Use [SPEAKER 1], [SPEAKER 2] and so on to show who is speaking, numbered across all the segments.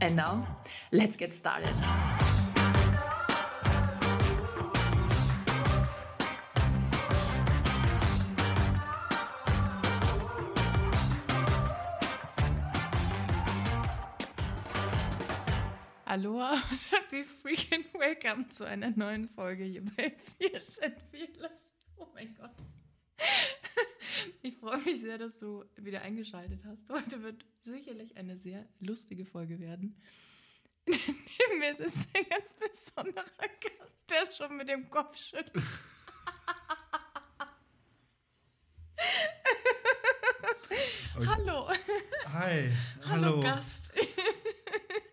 [SPEAKER 1] And now, let's get started. Aloha und happy freaking welcome zu einer neuen Folge hier bei Fierce and Fearless. Oh mein Gott. Ich freue mich sehr, dass du wieder eingeschaltet hast. Heute wird sicherlich eine sehr lustige Folge werden. Neben mir ist ein ganz besonderer Gast, der schon mit dem Kopf schüttelt. Hallo.
[SPEAKER 2] Hi,
[SPEAKER 1] Hallo,
[SPEAKER 2] hallo.
[SPEAKER 1] Gast.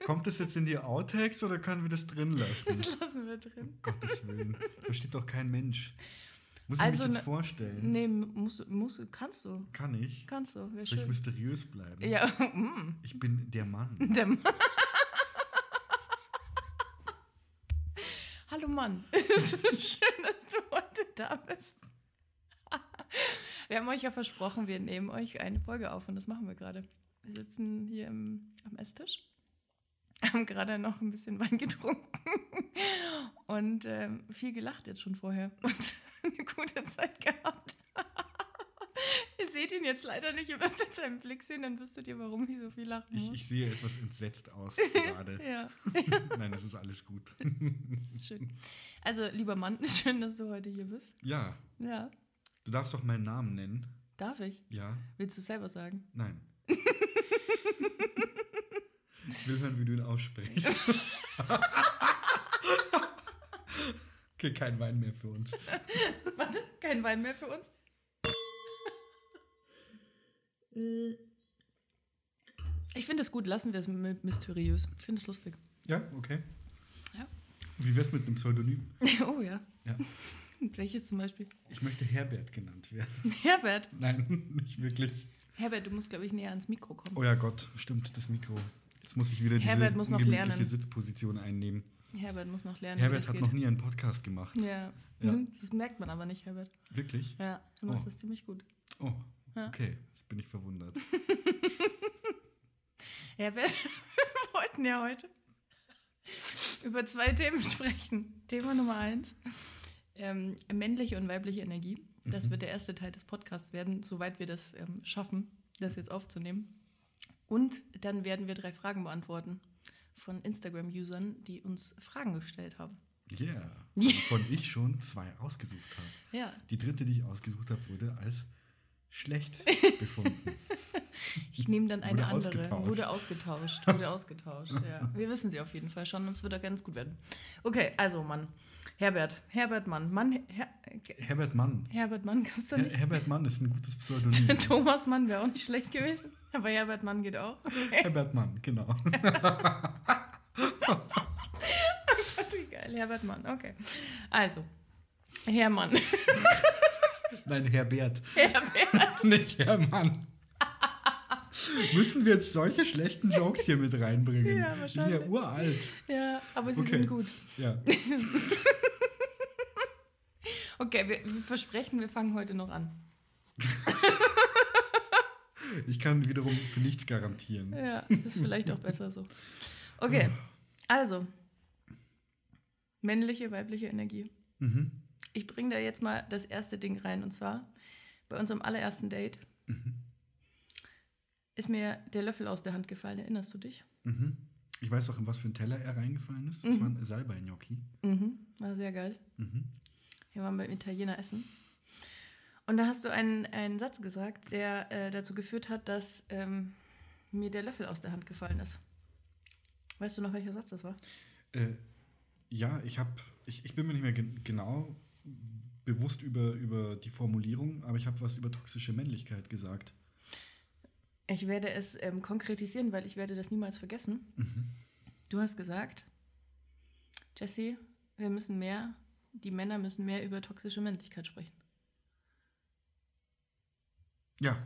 [SPEAKER 2] Kommt das jetzt in die Outtakes oder können wir das drin lassen?
[SPEAKER 1] Das lassen wir drin.
[SPEAKER 2] Um Gottes Willen. Versteht doch kein Mensch. Muss ich
[SPEAKER 1] Also
[SPEAKER 2] mich
[SPEAKER 1] ne-
[SPEAKER 2] jetzt vorstellen?
[SPEAKER 1] Nee, musst, musst, kannst du.
[SPEAKER 2] Kann ich?
[SPEAKER 1] Kannst du. Wäre
[SPEAKER 2] Soll ich
[SPEAKER 1] schön.
[SPEAKER 2] mysteriös bleiben?
[SPEAKER 1] Ja, mm.
[SPEAKER 2] Ich bin der Mann.
[SPEAKER 1] Der Mann. Hallo Mann, es ist schön, dass du heute da bist. Wir haben euch ja versprochen, wir nehmen euch eine Folge auf und das machen wir gerade. Wir sitzen hier im, am Esstisch, haben gerade noch ein bisschen Wein getrunken und ähm, viel gelacht jetzt schon vorher und eine gute Zeit gehabt. Ihr seht ihn jetzt leider nicht, ihr müsst jetzt seinen Blick sehen, dann wüsstet ihr, warum ich so viel lachen
[SPEAKER 2] Ich,
[SPEAKER 1] muss.
[SPEAKER 2] ich sehe etwas entsetzt aus gerade.
[SPEAKER 1] ja.
[SPEAKER 2] Nein, das ist alles gut.
[SPEAKER 1] Das ist schön. Also, lieber Mann, schön, dass du heute hier bist.
[SPEAKER 2] Ja,
[SPEAKER 1] Ja.
[SPEAKER 2] du darfst doch meinen Namen nennen.
[SPEAKER 1] Darf ich?
[SPEAKER 2] Ja?
[SPEAKER 1] Willst du selber sagen?
[SPEAKER 2] Nein. Ich will hören, wie du ihn aussprichst. Okay, kein Wein mehr für uns.
[SPEAKER 1] Warte, kein Wein mehr für uns? Ich finde es gut, lassen wir es mysteriös. Ich finde es lustig.
[SPEAKER 2] Ja, okay.
[SPEAKER 1] Ja.
[SPEAKER 2] Wie wär's mit einem Pseudonym?
[SPEAKER 1] Oh ja.
[SPEAKER 2] Ja.
[SPEAKER 1] Welches zum Beispiel?
[SPEAKER 2] Ich möchte Herbert genannt werden.
[SPEAKER 1] Herbert.
[SPEAKER 2] Nein, nicht wirklich.
[SPEAKER 1] Herbert, du musst, glaube ich, näher ans Mikro kommen.
[SPEAKER 2] Oh ja Gott, stimmt, das Mikro. Jetzt muss ich wieder diese
[SPEAKER 1] Herbert muss noch lernen.
[SPEAKER 2] Sitzposition einnehmen.
[SPEAKER 1] Herbert muss noch lernen,
[SPEAKER 2] Herbert hat
[SPEAKER 1] geht.
[SPEAKER 2] noch nie einen Podcast gemacht.
[SPEAKER 1] ja.
[SPEAKER 2] Ja.
[SPEAKER 1] Mhm, Das merkt man aber nicht, Herbert.
[SPEAKER 2] Wirklich?
[SPEAKER 1] Ja, du machst
[SPEAKER 2] Oh.
[SPEAKER 1] das ziemlich gut.
[SPEAKER 2] Oh,
[SPEAKER 1] Ja.
[SPEAKER 2] okay. Jetzt bin ich verwundert.
[SPEAKER 1] Herbert, wir wollten ja heute über zwei Themen sprechen. Thema Nummer eins, ähm, männliche und weibliche Energie. Das
[SPEAKER 2] Mhm.
[SPEAKER 1] wird der erste Teil des Podcasts werden, soweit wir das ähm, schaffen, das jetzt aufzunehmen. Und dann werden wir drei Fragen beantworten von Instagram-Usern, die uns Fragen gestellt haben.
[SPEAKER 2] Yeah.
[SPEAKER 1] Ja.
[SPEAKER 2] Von ich schon zwei ausgesucht habe.
[SPEAKER 1] Ja,
[SPEAKER 2] Die dritte, die ich ausgesucht habe, wurde als schlecht befunden.
[SPEAKER 1] ich nehme dann eine
[SPEAKER 2] Wurde
[SPEAKER 1] andere.
[SPEAKER 2] ausgetauscht.
[SPEAKER 1] Wurde ausgetauscht. Wurde ausgetauscht. Ja. Wir wissen sie auf jeden Fall schon und es wird auch ganz gut werden. Okay, also Mann. Herbert. Herbert Mann. Mann. Her
[SPEAKER 2] Herbert Mann.
[SPEAKER 1] Herbert Mann gab es da
[SPEAKER 2] Her
[SPEAKER 1] nicht.
[SPEAKER 2] Herbert Mann ist ein gutes Pseudonym.
[SPEAKER 1] Thomas Mann wäre auch nicht schlecht gewesen. Aber Herbert Mann geht auch.
[SPEAKER 2] Herbert Mann, genau.
[SPEAKER 1] Wie geil, Herbert Mann, okay. Also, Hermann.
[SPEAKER 2] Nein, Herbert.
[SPEAKER 1] Herbert.
[SPEAKER 2] Nicht Hermann. Müssen wir jetzt solche schlechten Jokes hier mit reinbringen?
[SPEAKER 1] Ja,
[SPEAKER 2] Die sind ja
[SPEAKER 1] wahrscheinlich.
[SPEAKER 2] uralt.
[SPEAKER 1] Ja, aber sie
[SPEAKER 2] Okay.
[SPEAKER 1] sind gut.
[SPEAKER 2] Ja.
[SPEAKER 1] Okay, wir, wir versprechen, wir fangen heute noch an.
[SPEAKER 2] Ich kann wiederum für nichts garantieren.
[SPEAKER 1] Ja, ist vielleicht auch besser so. Okay, also, männliche, weibliche Energie.
[SPEAKER 2] Mhm.
[SPEAKER 1] Ich bringe da jetzt mal das erste Ding rein und zwar bei unserem allerersten Date
[SPEAKER 2] Mhm.
[SPEAKER 1] ist mir der Löffel aus der Hand gefallen. Erinnerst du dich?
[SPEAKER 2] Mhm. Ich weiß auch, in was für einen Teller er reingefallen ist.
[SPEAKER 1] Mhm.
[SPEAKER 2] Das waren Salbei-Gnocchi.
[SPEAKER 1] Mhm, war sehr geil.
[SPEAKER 2] Mhm.
[SPEAKER 1] Wir waren beim Italiener essen. Und da hast du einen, einen Satz gesagt, der äh, dazu geführt hat, dass ähm, mir der Löffel aus der Hand gefallen ist. Weißt du noch, welcher Satz das war?
[SPEAKER 2] Äh, ja, ich habe, ich, ich bin mir nicht mehr gen genau bewusst über, über die Formulierung, aber ich habe was über toxische Männlichkeit gesagt.
[SPEAKER 1] Ich werde es ähm, konkretisieren, weil ich werde das niemals vergessen.
[SPEAKER 2] Mhm.
[SPEAKER 1] Du hast gesagt, Jesse, wir müssen mehr, die Männer müssen mehr über toxische Männlichkeit sprechen.
[SPEAKER 2] Ja,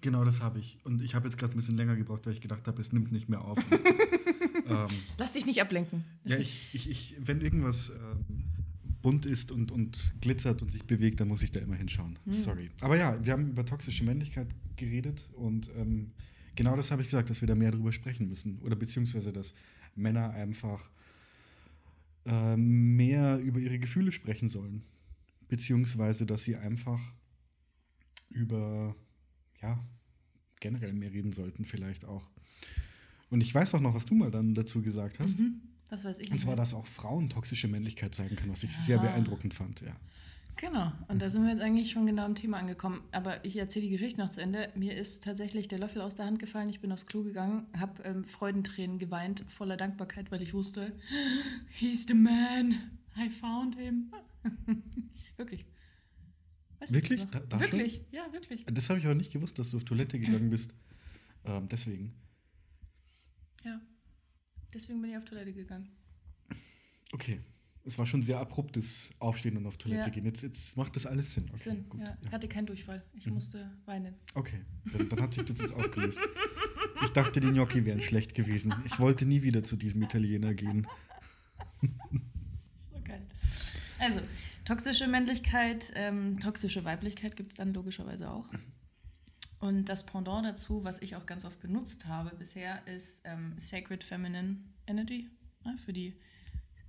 [SPEAKER 2] genau das habe ich. Und ich habe jetzt gerade ein bisschen länger gebraucht, weil ich gedacht habe, es nimmt nicht mehr auf. ähm,
[SPEAKER 1] Lass dich nicht ablenken. Lass
[SPEAKER 2] ja, ich, ich, ich, wenn irgendwas ähm, bunt ist und, und glitzert und sich bewegt, dann muss ich da immer hinschauen.
[SPEAKER 1] Hm.
[SPEAKER 2] Sorry. Aber ja, wir haben über toxische Männlichkeit geredet und ähm, genau das habe ich gesagt, dass wir da mehr drüber sprechen müssen. Oder beziehungsweise, dass Männer einfach ähm, mehr über ihre Gefühle sprechen sollen. Beziehungsweise, dass sie einfach über, ja, generell mehr reden sollten, vielleicht auch. Und ich weiß auch noch, was du mal dann dazu gesagt hast.
[SPEAKER 1] Mhm, das weiß ich
[SPEAKER 2] Und
[SPEAKER 1] nicht.
[SPEAKER 2] zwar,
[SPEAKER 1] mehr.
[SPEAKER 2] dass auch Frauen toxische Männlichkeit zeigen können, was ich
[SPEAKER 1] Ja.
[SPEAKER 2] sehr beeindruckend fand. Ja.
[SPEAKER 1] Genau, und da sind wir jetzt eigentlich schon genau am Thema angekommen. Aber ich erzähle die Geschichte noch zu Ende. Mir ist tatsächlich der Löffel aus der Hand gefallen. Ich bin aufs Klo gegangen, habe ähm, Freudentränen geweint, voller Dankbarkeit, weil ich wusste, he's the man. I found him. wirklich. Weißt
[SPEAKER 2] Wirklich? Da- da schon?
[SPEAKER 1] wirklich, ja, wirklich.
[SPEAKER 2] Das habe ich aber nicht gewusst, dass du auf Toilette gegangen bist. Ähm, deswegen.
[SPEAKER 1] Ja. Deswegen bin ich auf Toilette gegangen.
[SPEAKER 2] Okay. Es war schon sehr abruptes Aufstehen und auf Toilette
[SPEAKER 1] Ja.
[SPEAKER 2] gehen. Jetzt, jetzt macht das alles Sinn. Okay,
[SPEAKER 1] Sinn,
[SPEAKER 2] gut.
[SPEAKER 1] ja.
[SPEAKER 2] Ja.
[SPEAKER 1] Ich hatte keinen Durchfall. Ich
[SPEAKER 2] Mhm.
[SPEAKER 1] musste weinen.
[SPEAKER 2] Okay, dann, dann hat sich das jetzt aufgelöst. Ich dachte, die Gnocchi wären schlecht gewesen. Ich wollte nie wieder zu diesem Italiener gehen.
[SPEAKER 1] Also, toxische Männlichkeit, ähm, toxische Weiblichkeit gibt es dann logischerweise auch. Und das Pendant dazu, was ich auch ganz oft benutzt habe bisher, ist ähm, Sacred Feminine Energy ne, für, die,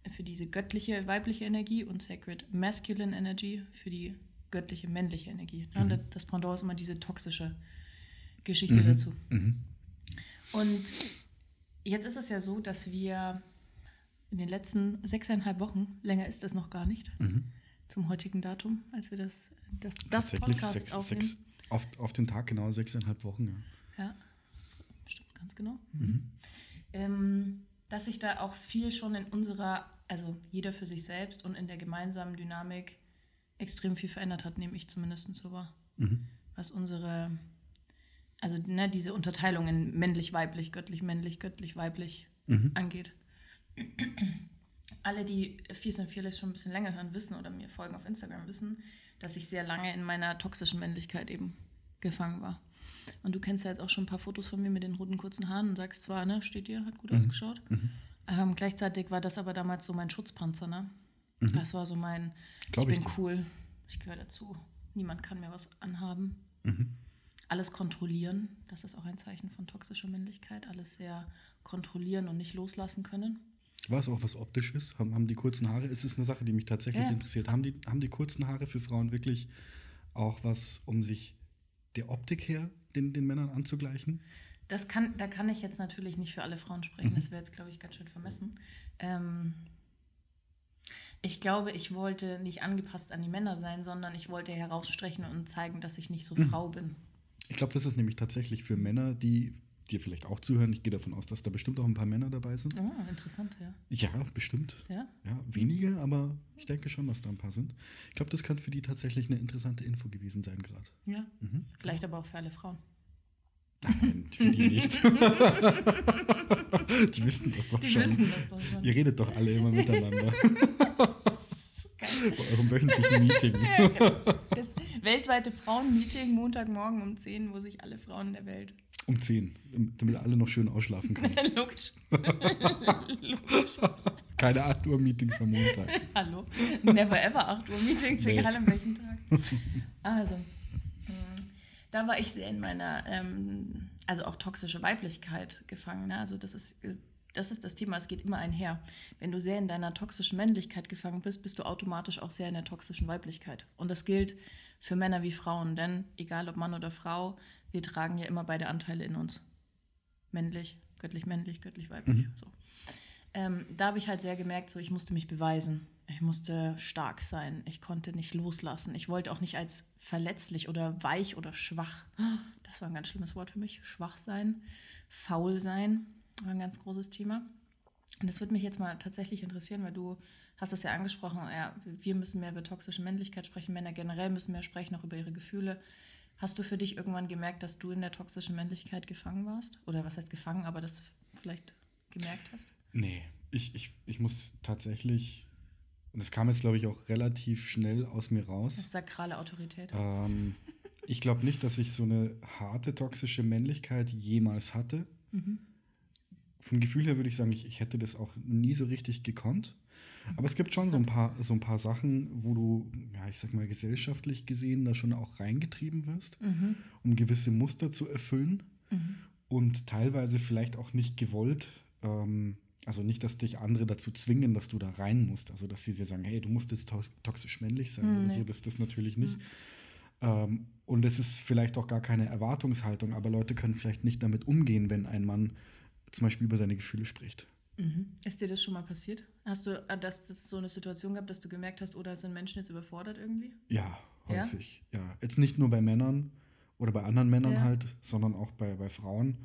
[SPEAKER 1] für diese göttliche weibliche Energie und Sacred Masculine Energy für die göttliche männliche Energie. Ne? Und das- das Pendant ist immer diese toxische Geschichte
[SPEAKER 2] Mhm.
[SPEAKER 1] dazu.
[SPEAKER 2] Mhm.
[SPEAKER 1] Und jetzt ist es ja so, dass wir in den letzten sechseinhalb Wochen, länger ist das noch gar nicht,
[SPEAKER 2] Mhm.
[SPEAKER 1] zum heutigen Datum, als wir das, das, das Podcast
[SPEAKER 2] sechs,
[SPEAKER 1] aufnehmen.
[SPEAKER 2] sechs, auf, auf den Tag genau sechseinhalb Wochen. Ja.
[SPEAKER 1] Ja, stimmt ganz genau.
[SPEAKER 2] Mhm.
[SPEAKER 1] Ähm, dass sich da auch viel schon in unserer, also jeder für sich selbst und in der gemeinsamen Dynamik extrem viel verändert hat, nehme ich zumindest so wahr.
[SPEAKER 2] Mhm.
[SPEAKER 1] Was unsere, also ne, diese Unterteilung in männlich-weiblich, göttlich-männlich, göttlich-weiblich
[SPEAKER 2] Mhm.
[SPEAKER 1] angeht. Alle, die Fierce and Fearless schon ein bisschen länger hören, wissen oder mir folgen auf Instagram, wissen, dass ich sehr lange in meiner toxischen Männlichkeit eben gefangen war. Und du kennst ja jetzt auch schon ein paar Fotos von mir mit den roten kurzen Haaren und sagst zwar, ne, steht dir, hat gut ausgeschaut. Ähm, gleichzeitig war das aber damals so mein Schutzpanzer, ne? Das war so mein,
[SPEAKER 2] Glaub
[SPEAKER 1] ich
[SPEAKER 2] ich
[SPEAKER 1] bin
[SPEAKER 2] dir.
[SPEAKER 1] cool, ich gehöre dazu. Niemand kann mir was anhaben.
[SPEAKER 2] Mhm.
[SPEAKER 1] Alles kontrollieren, das ist auch ein Zeichen von toxischer Männlichkeit. Alles sehr kontrollieren und nicht loslassen können.
[SPEAKER 2] War es auch was Optisches? Haben, haben die kurzen Haare? Es ist eine Sache, die mich tatsächlich
[SPEAKER 1] Ja.
[SPEAKER 2] interessiert. Haben die, haben die kurzen Haare für Frauen wirklich auch was, um sich der Optik her den, den Männern anzugleichen?
[SPEAKER 1] Das kann, da kann ich jetzt natürlich nicht für alle Frauen sprechen. Das wäre jetzt, glaube ich, ganz schön vermessen. Ähm, ich glaube, ich wollte nicht angepasst an die Männer sein, sondern ich wollte herausstechen und zeigen, dass ich nicht so Frau bin.
[SPEAKER 2] Ich glaube, das ist nämlich tatsächlich für Männer, die dir vielleicht auch zuhören. Ich gehe davon aus, dass da bestimmt auch ein paar Männer dabei sind.
[SPEAKER 1] Oh, interessant, ja.
[SPEAKER 2] Ja, bestimmt.
[SPEAKER 1] Ja?
[SPEAKER 2] Ja, wenige, aber ich denke schon, dass da ein paar sind. Ich glaube, das kann für die tatsächlich eine interessante Info gewesen sein gerade.
[SPEAKER 1] Ja.
[SPEAKER 2] Mhm.
[SPEAKER 1] Vielleicht aber auch für alle Frauen.
[SPEAKER 2] Nein, für die nicht. die wissen das doch
[SPEAKER 1] Die
[SPEAKER 2] schon.
[SPEAKER 1] wissen das doch schon.
[SPEAKER 2] Ihr redet doch alle immer miteinander. Bei eurem wöchentlichen Meeting.
[SPEAKER 1] Das weltweite Frauenmeeting Montagmorgen um 10, wo sich alle Frauen der Welt.
[SPEAKER 2] Um 10, damit alle noch schön ausschlafen können.
[SPEAKER 1] Logisch. Logisch.
[SPEAKER 2] Keine 8 Uhr Meetings am Montag.
[SPEAKER 1] Hallo. Never ever 8 Uhr Meetings,
[SPEAKER 2] Nee.
[SPEAKER 1] egal an welchem Tag. Also, mh, da war ich sehr in meiner, ähm, also auch toxische Weiblichkeit gefangen. Ne? Also das ist, das ist das Thema, es geht immer einher. Wenn du sehr in deiner toxischen Männlichkeit gefangen bist, bist du automatisch auch sehr in der toxischen Weiblichkeit. Und das gilt für Männer wie Frauen, denn egal ob Mann oder Frau, wir tragen ja immer beide Anteile in uns. Männlich, göttlich männlich, göttlich weiblich. So. Ähm, da habe ich halt sehr gemerkt, so ich musste mich beweisen. Ich musste stark sein. Ich konnte nicht loslassen. Ich wollte auch nicht als verletzlich oder weich oder schwach. Das war ein ganz schlimmes Wort für mich. Schwach sein, faul sein, ein ganz großes Thema. Und das würde mich jetzt mal tatsächlich interessieren, weil du hast es ja angesprochen, ja, wir müssen mehr über toxische Männlichkeit sprechen, Männer generell müssen mehr sprechen, auch über ihre Gefühle. Hast du für dich irgendwann gemerkt, dass du in der toxischen Männlichkeit gefangen warst? Oder was heißt gefangen, aber das vielleicht gemerkt hast?
[SPEAKER 2] Nee, ich, ich, ich muss tatsächlich, und das kam jetzt, glaube ich, auch relativ schnell aus mir raus.
[SPEAKER 1] Sakrale Autorität.
[SPEAKER 2] Ähm, ich glaube nicht, dass ich so eine harte toxische Männlichkeit jemals hatte.
[SPEAKER 1] Mhm.
[SPEAKER 2] Vom Gefühl her würde ich sagen, ich, ich hätte das auch nie so richtig gekonnt. Aber es gibt schon so ein paar, so ein paar Sachen, wo du, ja, ich sag mal, gesellschaftlich gesehen da schon auch reingetrieben wirst,
[SPEAKER 1] Mhm.
[SPEAKER 2] um gewisse Muster zu erfüllen
[SPEAKER 1] Mhm.
[SPEAKER 2] und teilweise vielleicht auch nicht gewollt. Ähm, also nicht, dass dich andere dazu zwingen, dass du da rein musst. Also dass sie dir sagen, hey, du musst jetzt to toxisch männlich sein
[SPEAKER 1] Hm,
[SPEAKER 2] oder
[SPEAKER 1] nee.
[SPEAKER 2] so. Das ist das natürlich nicht. Ähm, und es ist vielleicht auch gar keine Erwartungshaltung, aber Leute können vielleicht nicht damit umgehen, wenn ein Mann zum Beispiel über seine Gefühle spricht.
[SPEAKER 1] Mhm. Ist dir das schon mal passiert? Hast du äh, dass das so eine Situation gehabt, dass du gemerkt hast, oder sind Menschen jetzt überfordert irgendwie?
[SPEAKER 2] Ja,
[SPEAKER 1] Ja?
[SPEAKER 2] häufig. Ja? Jetzt nicht nur bei Männern oder bei anderen Männern
[SPEAKER 1] Ja.
[SPEAKER 2] halt, sondern auch bei, bei Frauen.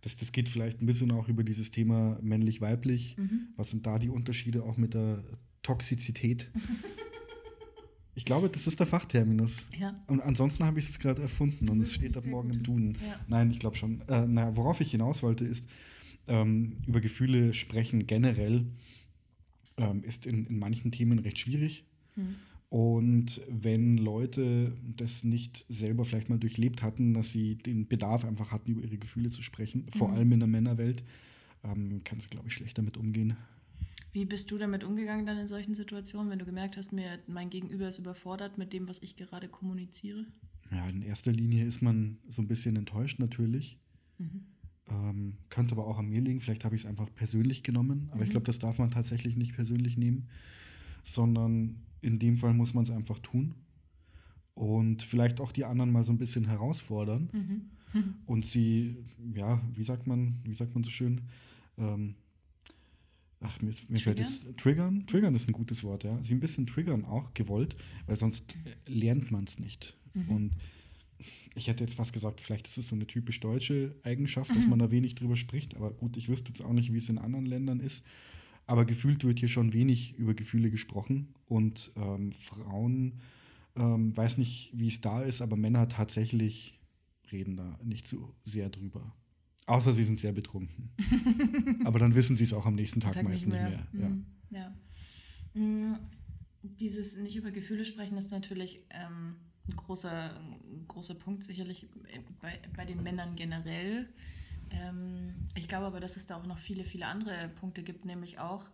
[SPEAKER 2] Das, das geht vielleicht ein bisschen auch über dieses Thema männlich-weiblich.
[SPEAKER 1] Mhm.
[SPEAKER 2] Was sind da die Unterschiede auch mit der Toxizität? ich glaube, das ist der Fachterminus.
[SPEAKER 1] Ja.
[SPEAKER 2] Und ansonsten habe ich es gerade erfunden und es steht ab morgen
[SPEAKER 1] gut.
[SPEAKER 2] im Duden.
[SPEAKER 1] Ja.
[SPEAKER 2] Nein, ich glaube schon. Äh, na, worauf ich hinaus wollte, ist, ähm, über Gefühle sprechen generell ähm, ist in, in manchen Themen recht schwierig.
[SPEAKER 1] Mhm.
[SPEAKER 2] Und wenn Leute das nicht selber vielleicht mal durchlebt hatten, dass sie den Bedarf einfach hatten, über ihre Gefühle zu sprechen, vor
[SPEAKER 1] Mhm.
[SPEAKER 2] allem in der Männerwelt, ähm, kann es, glaube ich, schlecht damit umgehen.
[SPEAKER 1] Wie bist du damit umgegangen dann in solchen Situationen, wenn du gemerkt hast, mir mein Gegenüber ist überfordert mit dem, was ich gerade kommuniziere?
[SPEAKER 2] Ja, in erster Linie ist man so ein bisschen enttäuscht natürlich.
[SPEAKER 1] Mhm.
[SPEAKER 2] Ähm, könnte aber auch an mir liegen. Vielleicht habe ich es einfach persönlich genommen. Aber ich
[SPEAKER 1] Mhm.
[SPEAKER 2] glaube, das darf man tatsächlich nicht persönlich nehmen, sondern in dem Fall muss man es einfach tun und vielleicht auch die anderen mal so ein bisschen herausfordern
[SPEAKER 1] Mhm.
[SPEAKER 2] und sie, ja, wie sagt man, wie sagt man so schön, ähm, ach, mir, mir fällt jetzt, triggern, triggern ist ein gutes Wort, ja, sie ein bisschen triggern auch gewollt, weil sonst lernt man es nicht.
[SPEAKER 1] Mhm.
[SPEAKER 2] Und ich hätte jetzt fast gesagt, vielleicht ist es so eine typisch deutsche Eigenschaft, dass
[SPEAKER 1] Mhm.
[SPEAKER 2] man da wenig drüber spricht, aber gut, ich wüsste jetzt auch nicht, wie es in anderen Ländern ist. Aber gefühlt wird hier schon wenig über Gefühle gesprochen und ähm, Frauen, ähm, weiß nicht, wie es da ist, aber Männer tatsächlich reden da nicht so sehr drüber. Außer sie sind sehr betrunken. aber dann wissen sie es auch am nächsten Tag,
[SPEAKER 1] Tag
[SPEAKER 2] meist nicht mehr. Ja.
[SPEAKER 1] Mhm. Ja. Mm, Dieses nicht über Gefühle sprechen ist natürlich ähm, ein, großer, ein großer Punkt, sicherlich bei, bei den Männern generell. Ähm, ich glaube aber, dass es da auch noch viele, viele andere Punkte gibt, nämlich auch,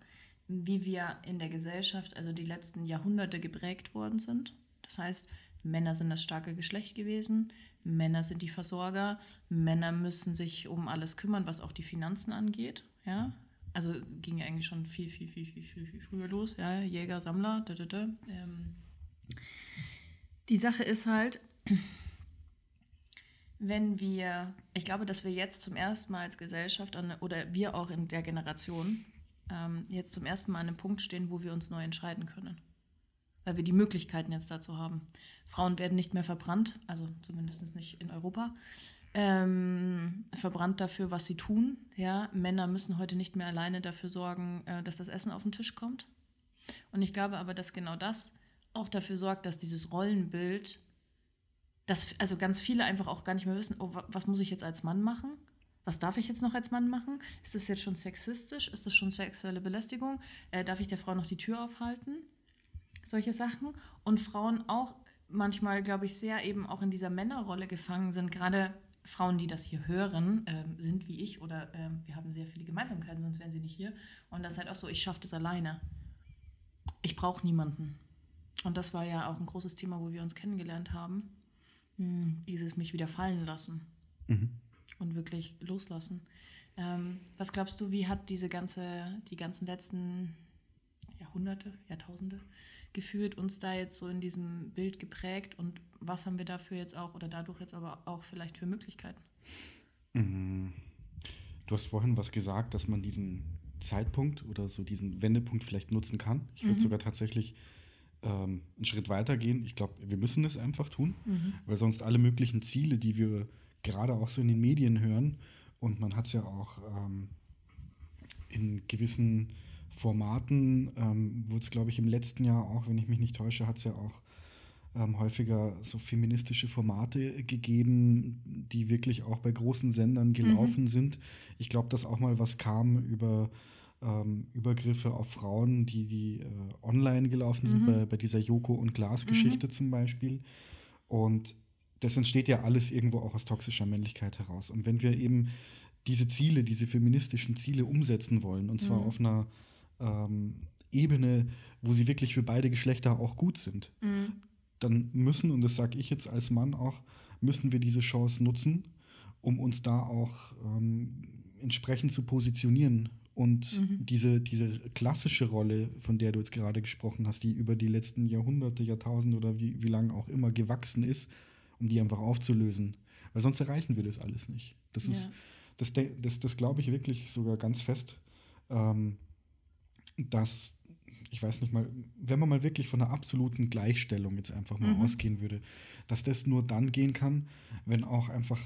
[SPEAKER 1] wie wir in der Gesellschaft, also die letzten Jahrhunderte geprägt worden sind. Das heißt, Männer sind das starke Geschlecht gewesen, Männer sind die Versorger, Männer müssen sich um alles kümmern, was auch die Finanzen angeht. Ja? Also ging ja eigentlich schon viel, viel, viel, viel, viel, viel früher los. Ja? Jäger, Sammler, da, da, da. Ähm, die Sache ist halt, wenn wir, ich glaube, dass wir jetzt zum ersten Mal als Gesellschaft oder wir auch in der Generation ähm, jetzt zum ersten Mal an einem Punkt stehen, wo wir uns neu entscheiden können. Weil wir die Möglichkeiten jetzt dazu haben. Frauen werden nicht mehr verbrannt, also zumindest nicht in Europa. Ähm, verbrannt dafür, was sie tun. Ja? Männer müssen heute nicht mehr alleine dafür sorgen, äh, dass das Essen auf den Tisch kommt. Und ich glaube aber, dass genau das auch dafür sorgt, dass dieses Rollenbild, dass also ganz viele einfach auch gar nicht mehr wissen, oh, wa- was muss ich jetzt als Mann machen? Was darf ich jetzt noch als Mann machen? Ist das jetzt schon sexistisch? Ist das schon sexuelle Belästigung? Äh, darf ich der Frau noch die Tür aufhalten? Solche Sachen. Und Frauen auch manchmal, glaube ich, sehr eben auch in dieser Männerrolle gefangen sind. Gerade Frauen, die das hier hören, ähm, sind wie ich oder ähm, wir haben sehr viele Gemeinsamkeiten, sonst wären sie nicht hier. Und das ist halt auch so, ich schaffe das alleine. Ich brauche niemanden. Und das war ja auch ein großes Thema, wo wir uns kennengelernt haben. Hm, Dieses mich wieder fallen lassen
[SPEAKER 2] Mhm.
[SPEAKER 1] und wirklich loslassen. Ähm, was glaubst du, wie hat diese ganze, die ganzen letzten Jahrhunderte, Jahrtausende gefühlt uns da jetzt so in diesem Bild geprägt und was haben wir dafür jetzt auch oder dadurch jetzt aber auch vielleicht für Möglichkeiten?
[SPEAKER 2] Mhm. Du hast vorhin was gesagt, dass man diesen Zeitpunkt oder so diesen Wendepunkt vielleicht nutzen kann. Ich würde
[SPEAKER 1] Mhm.
[SPEAKER 2] sogar tatsächlich ähm, einen Schritt weiter gehen. Ich glaube, wir müssen es einfach tun,
[SPEAKER 1] Mhm.
[SPEAKER 2] weil sonst alle möglichen Ziele, die wir gerade auch so in den Medien hören, und man hat es ja auch ähm, in gewissen Formaten, ähm, wurde es, glaube ich, im letzten Jahr auch, wenn ich mich nicht täusche, hat es ja auch ähm, häufiger so feministische Formate gegeben, die wirklich auch bei großen Sendern gelaufen sind. Ich glaube, dass auch mal was kam über ähm, Übergriffe auf Frauen, die, die äh, online gelaufen sind, mhm. bei, bei dieser Joko- und Glas-Geschichte mhm. zum Beispiel. Und das entsteht ja alles irgendwo auch aus toxischer Männlichkeit heraus. Und wenn wir eben diese Ziele, diese feministischen Ziele umsetzen wollen, und zwar mhm. auf einer ähm, Ebene, wo sie wirklich für beide Geschlechter auch gut sind, mhm. dann müssen, und das sage ich jetzt als Mann auch, müssen wir diese Chance nutzen, um uns da auch ähm, entsprechend zu positionieren und mhm. diese, diese klassische Rolle, von der du jetzt gerade gesprochen hast, die über die letzten Jahrhunderte, Jahrtausende oder wie, wie lange auch immer gewachsen ist, um die einfach aufzulösen. Weil sonst erreichen wir das alles nicht. Das ja. ist, das, das, das glaube ich wirklich sogar ganz fest, ähm, dass, ich weiß nicht mal, wenn man mal wirklich von einer absoluten Gleichstellung jetzt einfach mal mhm. ausgehen würde, dass das nur dann gehen kann, wenn auch einfach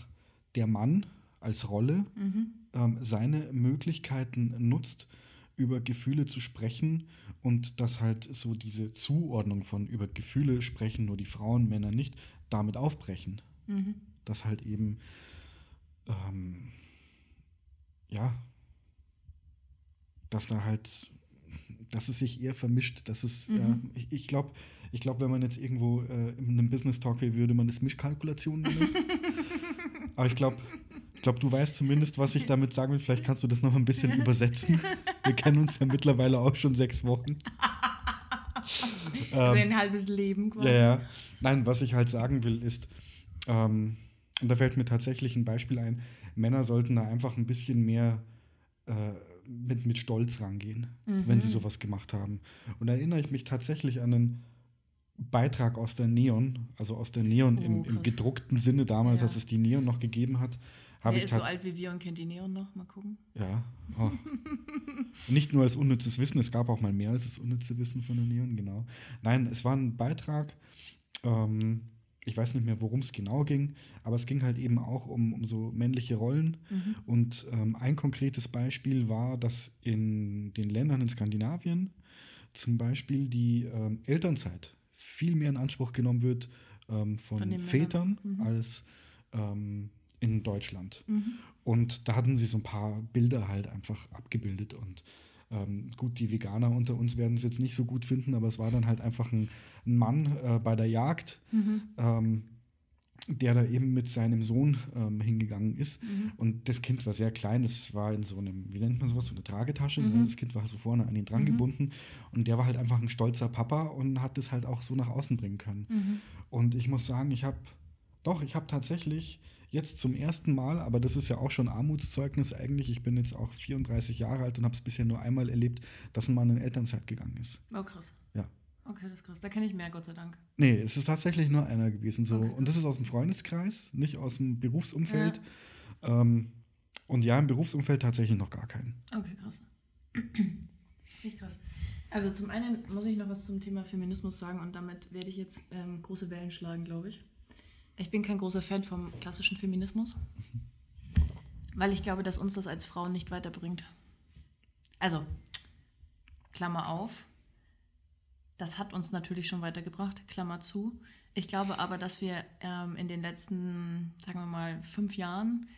[SPEAKER 2] der Mann als Rolle mhm. Ähm, seine Möglichkeiten nutzt, über Gefühle zu sprechen und dass halt so diese Zuordnung von über Gefühle sprechen nur die Frauen, Männer nicht, damit aufbrechen. Mhm. Dass halt eben, ähm, ja, dass da halt, dass es sich eher vermischt, dass es, mhm. ja, ich, ich glaube, ich glaube, wenn man jetzt irgendwo äh, in einem Business Talk wäre, würde man das Mischkalkulation nennen. Aber ich glaube, glaube, du weißt zumindest, was ich damit sagen will. Vielleicht kannst du das noch ein bisschen übersetzen. Wir kennen uns ja mittlerweile auch schon sechs Wochen.
[SPEAKER 1] ähm, ein halbes Leben
[SPEAKER 2] quasi. Ja, ja. Nein, was ich halt sagen will, ist, ähm, und da fällt mir tatsächlich ein Beispiel ein, Männer sollten da einfach ein bisschen mehr äh, mit, mit Stolz rangehen, mhm. wenn sie sowas gemacht haben. Und da erinnere ich mich tatsächlich an einen Beitrag aus der Neon, also aus der Neon oh, im, im, gedruckten Sinne damals, ja. als es die Neon noch gegeben hat.
[SPEAKER 1] Wer ist so alt wie wir und kennt die Neon noch? Mal gucken.
[SPEAKER 2] Ja. Oh. Nicht nur als unnützes Wissen, es gab auch mal mehr als das unnütze Wissen von der Neon, genau. Nein, es war ein Beitrag, ähm, ich weiß nicht mehr, worum es genau ging, aber es ging halt eben auch um, um so männliche Rollen. Mhm. Und ähm, ein konkretes Beispiel war, dass in den Ländern in Skandinavien zum Beispiel die ähm, Elternzeit viel mehr in Anspruch genommen wird ähm, von, von Vätern mhm. als ähm, in Deutschland. Mhm. Und da hatten sie so ein paar Bilder halt einfach abgebildet. Und ähm, gut, die Veganer unter uns werden es jetzt nicht so gut finden, aber es war dann halt einfach ein, ein Mann äh, bei der Jagd. Mhm. Ähm, der da eben mit seinem Sohn ähm, hingegangen ist. Mhm. Und das Kind war sehr klein, es war in so einem, wie nennt man sowas, so eine Tragetasche. Ne? Mhm. Das Kind war so vorne an ihn dran mhm. gebunden. Und der war halt einfach ein stolzer Papa und hat das halt auch so nach außen bringen können. Mhm. Und ich muss sagen, ich habe, doch, ich habe tatsächlich jetzt zum ersten Mal, aber das ist ja auch schon Armutszeugnis eigentlich. Ich bin jetzt auch 34 Jahre alt und habe es bisher nur einmal erlebt, dass ein Mann in Elternzeit gegangen ist.
[SPEAKER 1] Oh, krass.
[SPEAKER 2] Ja.
[SPEAKER 1] Okay, das ist krass. Da kenne ich mehr, Gott sei Dank.
[SPEAKER 2] Nee, es ist tatsächlich nur einer gewesen. So. Okay, und das ist aus dem Freundeskreis, nicht aus dem Berufsumfeld. Ja. Ähm, und ja, im Berufsumfeld tatsächlich noch gar keinen.
[SPEAKER 1] Okay, krass. Nicht krass. Also zum einen muss ich noch was zum Thema Feminismus sagen und damit werde ich jetzt ähm, große Wellen schlagen, glaube ich. Ich bin kein großer Fan vom klassischen Feminismus, weil ich glaube, dass uns das als Frauen nicht weiterbringt. Also, Klammer auf, das hat uns natürlich schon weitergebracht, Klammer zu. Ich glaube aber, dass wir ähm, in den letzten, sagen wir mal, fünf Jahren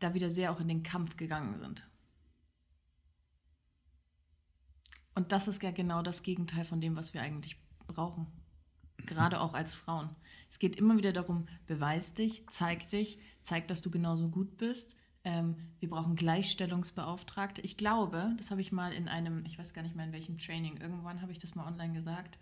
[SPEAKER 1] da wieder sehr auch in den Kampf gegangen sind. Und das ist ja genau das Gegenteil von dem, was wir eigentlich brauchen. Gerade auch als Frauen. Es geht immer wieder darum, beweis dich, zeig dich, zeig, dass du genauso gut bist. Ähm, wir brauchen Gleichstellungsbeauftragte. Ich glaube, das habe ich mal in einem, ich weiß gar nicht mehr in welchem Training, irgendwann habe ich das mal online gesagt.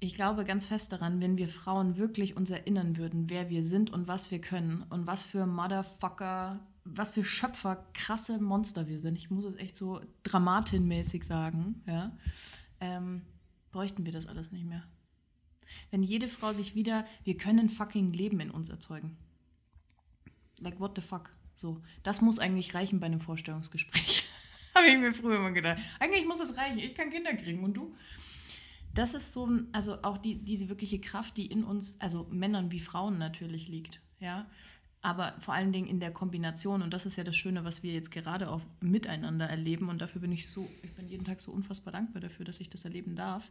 [SPEAKER 1] Ich glaube ganz fest daran, wenn wir Frauen wirklich uns erinnern würden, wer wir sind und was wir können und was für Motherfucker, was für Schöpfer, krasse Monster wir sind. Ich muss es echt so dramatinmäßig sagen, ja, ähm, bräuchten wir das alles nicht mehr. Wenn jede Frau sich wieder, wir können fucking Leben in uns erzeugen. Like, what the fuck? So, das muss eigentlich reichen bei einem Vorstellungsgespräch. Habe ich mir früher immer gedacht. Eigentlich muss das reichen. Ich kann Kinder kriegen und du? Das ist so, also auch die, diese wirkliche Kraft, die in uns, also Männern wie Frauen natürlich liegt. Ja, aber vor allen Dingen in der Kombination und das ist ja das Schöne, was wir jetzt gerade auch miteinander erleben und dafür bin ich so, ich bin jeden Tag so unfassbar dankbar dafür, dass ich das erleben darf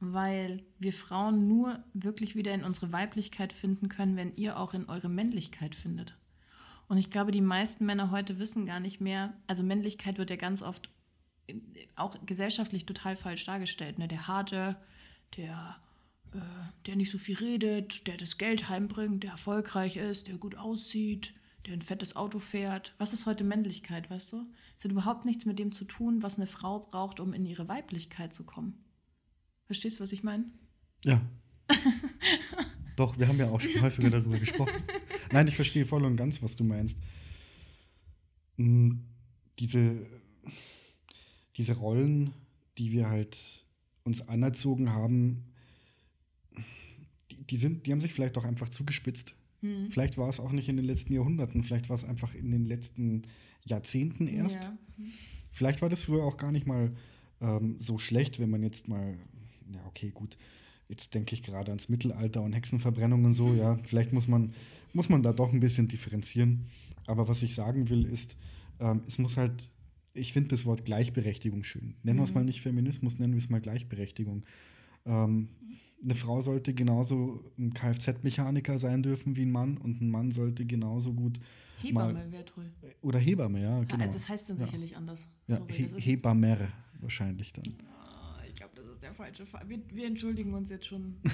[SPEAKER 1] weil wir Frauen nur wirklich wieder in unsere Weiblichkeit finden können, wenn ihr auch in eure Männlichkeit findet. Und ich glaube, die meisten Männer heute wissen gar nicht mehr, also Männlichkeit wird ja ganz oft auch gesellschaftlich total falsch dargestellt. Ne? Der Harte, der, äh, der nicht so viel redet, der das Geld heimbringt, der erfolgreich ist, der gut aussieht, der ein fettes Auto fährt. Was ist heute Männlichkeit, weißt du? Es hat überhaupt nichts mit dem zu tun, was eine Frau braucht, um in ihre Weiblichkeit zu kommen. Verstehst du, was ich meine?
[SPEAKER 2] Ja. Doch, wir haben ja auch schon häufiger darüber gesprochen. Nein, ich verstehe voll und ganz, was du meinst. Hm, diese, diese Rollen, die wir halt uns anerzogen haben, die, die, sind, die haben sich vielleicht auch einfach zugespitzt. Mhm. Vielleicht war es auch nicht in den letzten Jahrhunderten, vielleicht war es einfach in den letzten Jahrzehnten erst. Ja. Vielleicht war das früher auch gar nicht mal ähm, so schlecht, wenn man jetzt mal, ja, okay, gut, jetzt denke ich gerade ans Mittelalter und Hexenverbrennung und so, ja, vielleicht muss man, muss man da doch ein bisschen differenzieren. Aber was ich sagen will, ist, ähm, es muss halt, ich finde das Wort Gleichberechtigung schön. Nennen wir es mhm. mal nicht Feminismus, nennen wir es mal Gleichberechtigung. Ähm, eine Frau sollte genauso ein Kfz-Mechaniker sein dürfen wie ein Mann und ein Mann sollte genauso gut.
[SPEAKER 1] Hebamme wäre toll.
[SPEAKER 2] Oder Hebamme, ja, genau.
[SPEAKER 1] Ja, das heißt dann sicherlich ja. anders.
[SPEAKER 2] Sorry, ja, He Hebammer wahrscheinlich dann.
[SPEAKER 1] Ah, ich glaube, das ist der falsche Fall. Wir, wir entschuldigen uns jetzt schon.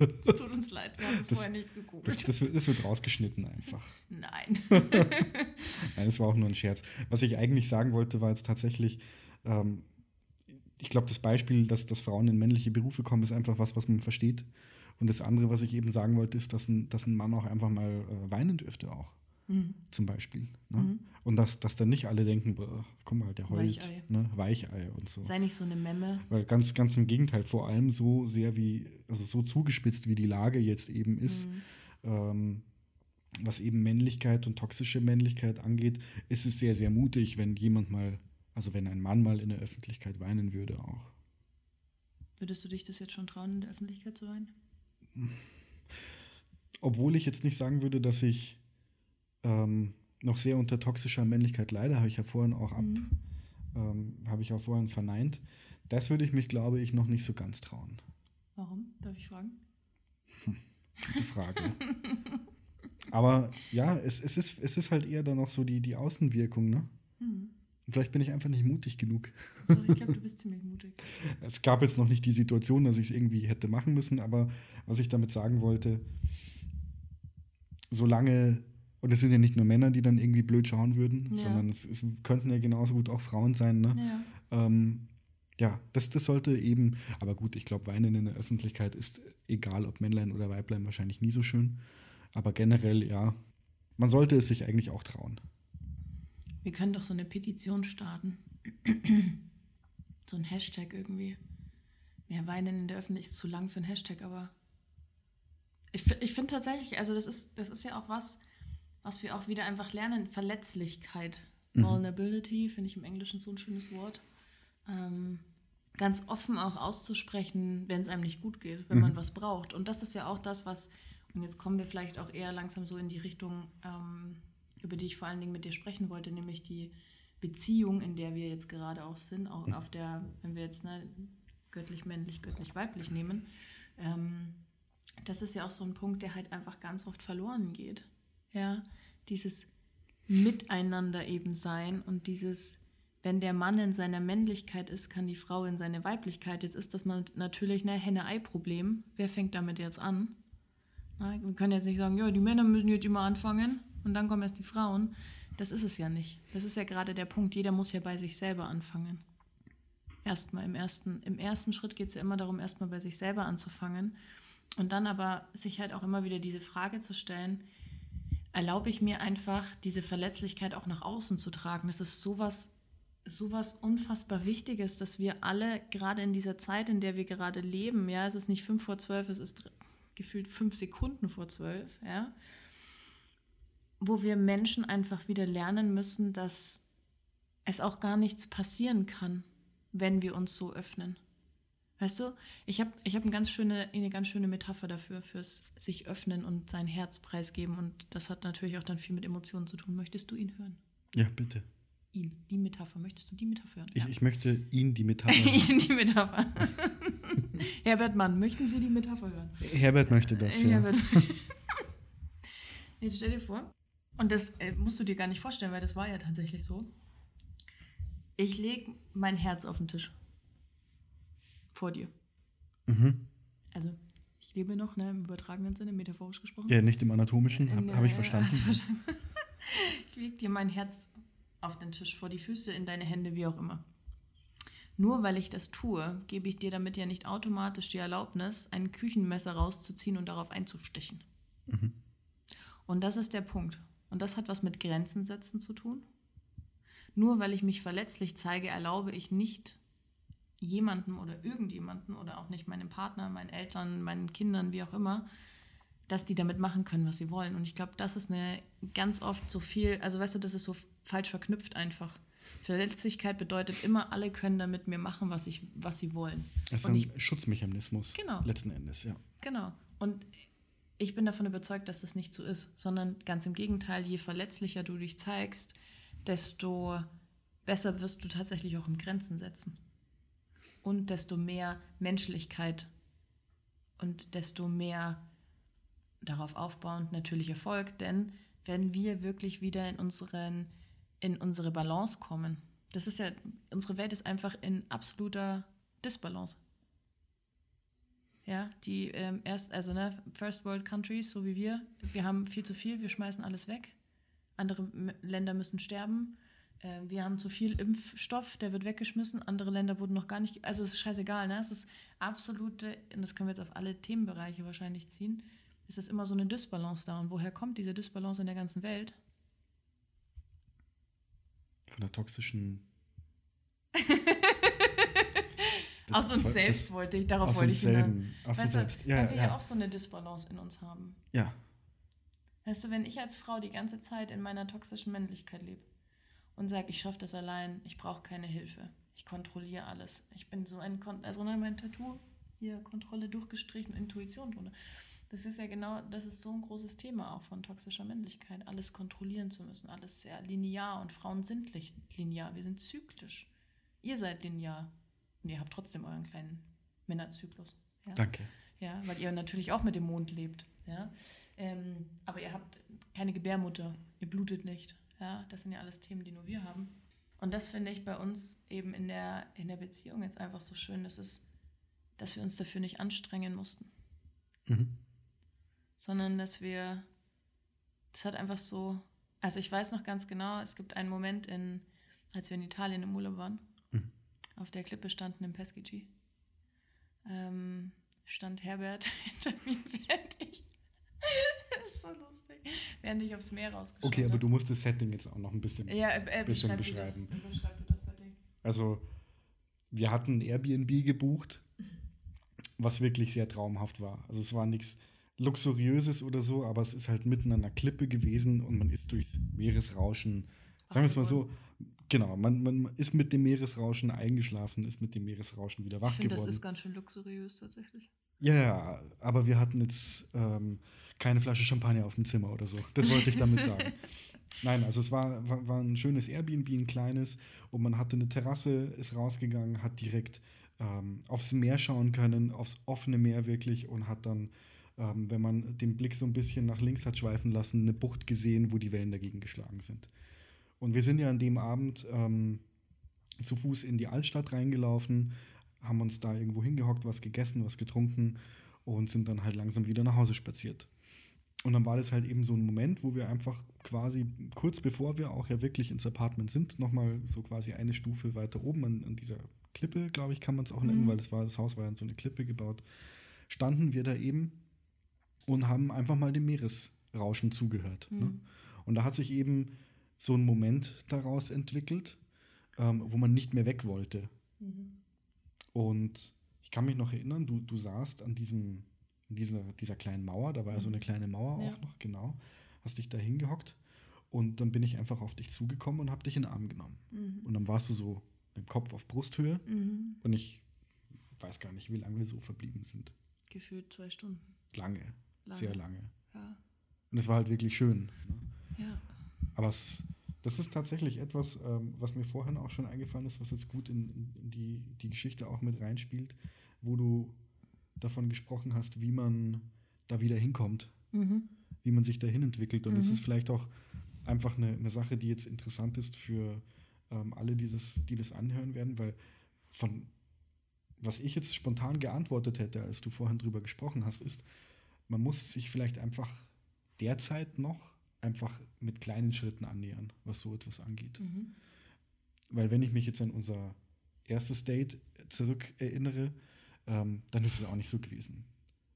[SPEAKER 1] Es tut uns leid, wir haben es vorher nicht gegoogelt.
[SPEAKER 2] Das, das, wird, das, wird rausgeschnitten einfach.
[SPEAKER 1] Nein.
[SPEAKER 2] Nein, das war auch nur ein Scherz. Was ich eigentlich sagen wollte, war jetzt tatsächlich, ähm, ich glaube, das Beispiel, dass, dass Frauen in männliche Berufe kommen, ist einfach was, was man versteht. Und das andere, was ich eben sagen wollte, ist, dass ein, dass ein Mann auch einfach mal äh, weinen dürfte auch. Mhm. Zum Beispiel. Ne? Mhm. Und dass, dass dann nicht alle denken, boah, guck mal, der heult, Weichei. Ne? Weichei und so.
[SPEAKER 1] Sei nicht so eine Memme.
[SPEAKER 2] Weil ganz, ganz im Gegenteil, vor allem so sehr wie, also so zugespitzt, wie die Lage jetzt eben ist, mhm. ähm, was eben Männlichkeit und toxische Männlichkeit angeht, ist es sehr, sehr mutig, wenn jemand mal, also wenn ein Mann mal in der Öffentlichkeit weinen würde auch.
[SPEAKER 1] Würdest du dich das jetzt schon trauen, in der Öffentlichkeit zu weinen?
[SPEAKER 2] Obwohl ich jetzt nicht sagen würde, dass ich ähm, noch sehr unter toxischer Männlichkeit leide, habe ich ja vorhin auch ab, mhm. ähm, habe ich auch vorhin verneint. Das würde ich mich, glaube ich, noch nicht so ganz trauen.
[SPEAKER 1] Warum? Darf ich fragen?
[SPEAKER 2] Hm, gute Frage. Aber ja, es, es, ist, es ist halt eher dann noch so die, die Außenwirkung, ne? Mhm. Vielleicht bin ich einfach nicht mutig genug.
[SPEAKER 1] So, ich glaube, du bist ziemlich mutig.
[SPEAKER 2] Es gab jetzt noch nicht die Situation, dass ich es irgendwie hätte machen müssen, aber was ich damit sagen wollte, solange und es sind ja nicht nur Männer, die dann irgendwie blöd schauen würden, ja. sondern es, es, könnten ja genauso gut auch Frauen sein. Ne? Ja, ähm, ja das, das sollte eben, aber gut, ich glaube, Weinen in der Öffentlichkeit ist egal, ob Männlein oder Weiblein, wahrscheinlich nie so schön. Aber generell, ja, man sollte es sich eigentlich auch trauen.
[SPEAKER 1] Wir können doch so eine Petition starten. so ein Hashtag irgendwie. Mehr Weinen in der Öffentlichkeit ist zu lang für ein Hashtag, aber ich, ich finde tatsächlich, also das ist, das ist ja auch was, was wir auch wieder einfach lernen, Verletzlichkeit. Mhm. Vulnerability, finde ich im Englischen so ein schönes Wort. Ähm, ganz offen auch auszusprechen, wenn es einem nicht gut geht, wenn mhm. man was braucht. Und das ist ja auch das, was, und jetzt kommen wir vielleicht auch eher langsam so in die Richtung, ähm, über die ich vor allen Dingen mit dir sprechen wollte, nämlich die Beziehung, in der wir jetzt gerade auch sind, auch mhm. auf der, wenn wir jetzt ne, göttlich-männlich, göttlich-weiblich nehmen. Ähm, das ist ja auch so ein Punkt, der halt einfach ganz oft verloren geht ja, dieses Miteinander eben sein und dieses, wenn der Mann in seiner Männlichkeit ist, kann die Frau in seine Weiblichkeit. Jetzt ist das natürlich ein Henne-Ei-Problem. Wer fängt damit jetzt an? Na, wir können jetzt nicht sagen, ja, die Männer müssen jetzt immer anfangen und dann kommen erst die Frauen. Das ist es ja nicht. Das ist ja gerade der Punkt. Jeder muss ja bei sich selber anfangen. Erstmal im ersten, im ersten Schritt geht es ja immer darum, erstmal bei sich selber anzufangen. Und dann aber sich halt auch immer wieder diese Frage zu stellen, erlaube ich mir einfach, diese Verletzlichkeit auch nach außen zu tragen. Das ist sowas, sowas unfassbar Wichtiges, dass wir alle gerade in dieser Zeit, in der wir gerade leben, ja, es ist nicht fünf vor zwölf, es ist gefühlt fünf Sekunden vor zwölf, ja, wo wir Menschen einfach wieder lernen müssen, dass es auch gar nichts passieren kann, wenn wir uns so öffnen. Weißt du, ich habe ich hab eine, ganz schöne, eine ganz schöne Metapher dafür, fürs sich öffnen und sein Herz preisgeben. Und das hat natürlich auch dann viel mit Emotionen zu tun. Möchtest du ihn hören?
[SPEAKER 2] Ja, bitte.
[SPEAKER 1] Ihn, die Metapher. Möchtest du die Metapher hören?
[SPEAKER 2] Ich,
[SPEAKER 1] ja.
[SPEAKER 2] ich möchte ihn die Metapher hören. ihn
[SPEAKER 1] die Metapher. Herbert Mann, möchten Sie die Metapher hören?
[SPEAKER 2] Herbert möchte das, ja. Herbert.
[SPEAKER 1] Jetzt stell dir vor, und das äh, musst du dir gar nicht vorstellen, weil das war ja tatsächlich so. Ich lege mein Herz auf den Tisch. Vor dir.
[SPEAKER 2] Mhm.
[SPEAKER 1] Also, ich lebe noch, ne, im übertragenen Sinne, metaphorisch gesprochen.
[SPEAKER 2] Ja, nicht im anatomischen, habe
[SPEAKER 1] der-
[SPEAKER 2] hab ich verstanden.
[SPEAKER 1] verstanden. ich leg dir mein Herz auf den Tisch, vor die Füße, in deine Hände, wie auch immer. Nur weil ich das tue, gebe ich dir damit ja nicht automatisch die Erlaubnis, ein Küchenmesser rauszuziehen und darauf einzustechen. Und das ist der Punkt. Und das hat was mit Grenzen setzen zu tun. Nur weil ich mich verletzlich zeige, erlaube ich nicht jemandem oder irgendjemanden oder auch nicht meinem Partner, meinen Eltern, meinen Kindern, wie auch immer, dass die damit machen können, was sie wollen. Und ich glaube, das ist eine ganz oft so viel, also weißt du, das ist so falsch verknüpft einfach. Verletzlichkeit bedeutet immer, alle können damit mir machen, was, ich, was sie wollen.
[SPEAKER 2] Das ist
[SPEAKER 1] Und
[SPEAKER 2] ein
[SPEAKER 1] ich,
[SPEAKER 2] Schutzmechanismus
[SPEAKER 1] Genau.
[SPEAKER 2] letzten Endes, ja.
[SPEAKER 1] genau. Und ich bin davon überzeugt, dass das nicht so ist, sondern ganz im Gegenteil, je verletzlicher du dich zeigst, desto besser wirst du tatsächlich auch im Grenzen setzen. Und desto mehr Menschlichkeit und desto mehr darauf aufbauend natürlich Erfolg. Denn wenn wir wirklich wieder in, unseren, in unsere Balance kommen, das ist ja, unsere Welt ist einfach in absoluter Disbalance. Ja, die ähm, erst, also ne, First World Countries, so wie wir, wir haben viel zu viel, wir schmeißen alles weg. Andere Länder müssen sterben. Äh, wir haben zu viel Impfstoff, der wird weggeschmissen. Andere Länder wurden noch gar nicht. Also es ist scheißegal, ne? Es ist absolute, und das können wir jetzt auf alle Themenbereiche wahrscheinlich ziehen, es ist immer so eine Disbalance da. Und woher kommt diese Disbalance in der ganzen Welt?
[SPEAKER 2] Von der toxischen.
[SPEAKER 1] aus uns selbst
[SPEAKER 2] das-
[SPEAKER 1] wollte ich, darauf wollte ich
[SPEAKER 2] selben. Aus uns selbst. Ja,
[SPEAKER 1] weil
[SPEAKER 2] ja,
[SPEAKER 1] wir ja
[SPEAKER 2] ja.
[SPEAKER 1] auch so eine Disbalance in uns haben.
[SPEAKER 2] ja.
[SPEAKER 1] Weißt du, wenn ich als Frau die ganze Zeit in meiner toxischen Männlichkeit lebe und sage, ich schaffe das allein, ich brauche keine Hilfe, ich kontrolliere alles, ich bin so ein, Kon also ne, mein Tattoo, hier Kontrolle durchgestrichen, Intuition drunter. Das ist ja genau, das ist so ein großes Thema auch von toxischer Männlichkeit, alles kontrollieren zu müssen, alles sehr linear und Frauen sind nicht linear, wir sind zyklisch. Ihr seid linear und ihr habt trotzdem euren kleinen Männerzyklus. Ja?
[SPEAKER 2] Danke.
[SPEAKER 1] ja, weil ihr natürlich auch mit dem Mond lebt, ja. Ähm, aber ihr habt keine Gebärmutter, ihr blutet nicht, ja. Das sind ja alles Themen, die nur wir haben. Und das finde ich bei uns eben in der, in der Beziehung jetzt einfach so schön, dass, es, dass wir uns dafür nicht anstrengen mussten,
[SPEAKER 2] Mhm.
[SPEAKER 1] sondern dass wir, das hat einfach so, also ich weiß noch ganz genau, es gibt einen Moment, in, als wir in Italien im Urlaub waren,
[SPEAKER 2] Mhm.
[SPEAKER 1] auf der Klippe standen im Peschici, ähm, stand Herbert hinter mir, ich, das ist so lustig, während ich aufs Meer rausgeschaut
[SPEAKER 2] Okay, aber du musst das Setting jetzt auch noch ein bisschen.
[SPEAKER 1] ja, äh, äh,
[SPEAKER 2] bisschen
[SPEAKER 1] beschreib du das,
[SPEAKER 2] beschreiben.
[SPEAKER 1] beschreib du das Setting.
[SPEAKER 2] Also, wir hatten ein Airbnb gebucht, was wirklich sehr traumhaft war. Also, es war nichts Luxuriöses oder so, aber es ist halt mitten an einer Klippe gewesen und man ist durchs Meeresrauschen, sagen wir es mal so, genau, man, man ist mit dem Meeresrauschen eingeschlafen, ist mit dem Meeresrauschen wieder wach
[SPEAKER 1] Ich finde, das
[SPEAKER 2] geworden.
[SPEAKER 1] ist ganz schön luxuriös tatsächlich.
[SPEAKER 2] Ja, ja, aber wir hatten jetzt ähm, keine Flasche Champagner auf dem Zimmer oder so. Das wollte ich damit sagen. Nein, also es war, war, war ein schönes Airbnb, ein kleines, und man hatte eine Terrasse, ist rausgegangen, hat direkt ähm, aufs Meer schauen können, aufs offene Meer wirklich und hat dann, ähm, wenn man den Blick so ein bisschen nach links hat schweifen lassen, eine Bucht gesehen, wo die Wellen dagegen geschlagen sind. Und wir sind ja an dem Abend ähm, zu Fuß in die Altstadt reingelaufen, haben uns da irgendwo hingehockt, was gegessen, was getrunken und sind dann halt langsam wieder nach Hause spaziert. Und dann war das halt eben so ein Moment, wo wir einfach quasi kurz bevor wir auch ja wirklich ins Apartment sind, nochmal so quasi eine Stufe weiter oben an, an dieser Klippe, glaube ich, kann man es auch nennen,
[SPEAKER 1] Mhm.
[SPEAKER 2] weil das, war, das Haus war ja an so eine Klippe gebaut, standen wir da eben und haben einfach mal dem Meeresrauschen zugehört. Ne?
[SPEAKER 1] Mhm.
[SPEAKER 2] Und da hat sich eben so ein Moment daraus entwickelt, ähm, wo man nicht mehr weg wollte.
[SPEAKER 1] Mhm.
[SPEAKER 2] Und ich kann mich noch erinnern, du, du saßt an diesem, dieser, dieser kleinen Mauer, da war ja so eine kleine Mauer
[SPEAKER 1] Ja.
[SPEAKER 2] auch noch, genau. Hast dich da hingehockt und dann bin ich einfach auf dich zugekommen und habe dich in den Arm genommen.
[SPEAKER 1] Mhm.
[SPEAKER 2] Und dann warst du so mit dem Kopf auf Brusthöhe
[SPEAKER 1] Mhm.
[SPEAKER 2] und ich weiß gar nicht, wie lange wir so verblieben sind.
[SPEAKER 1] Gefühlt zwei Stunden.
[SPEAKER 2] Lange,
[SPEAKER 1] Lange.
[SPEAKER 2] sehr lange.
[SPEAKER 1] Ja.
[SPEAKER 2] Und es war halt wirklich schön. Ne?
[SPEAKER 1] ja.
[SPEAKER 2] Aber es, das ist tatsächlich etwas, ähm, was mir vorhin auch schon eingefallen ist, was jetzt gut in, in, die, die Geschichte auch mit reinspielt, wo du davon gesprochen hast, wie man da wieder hinkommt,
[SPEAKER 1] Mhm.
[SPEAKER 2] wie man sich dahin entwickelt. Und es
[SPEAKER 1] Mhm.
[SPEAKER 2] ist vielleicht auch einfach eine, eine Sache, die jetzt interessant ist für ähm, alle, dieses, die das anhören werden, weil von was ich jetzt spontan geantwortet hätte, als du vorhin drüber gesprochen hast, ist, man muss sich vielleicht einfach derzeit noch einfach mit kleinen Schritten annähern, was so etwas angeht. Mhm. Weil wenn ich mich jetzt an unser erstes Date zurück erinnere, ähm, dann ist es auch nicht so gewesen.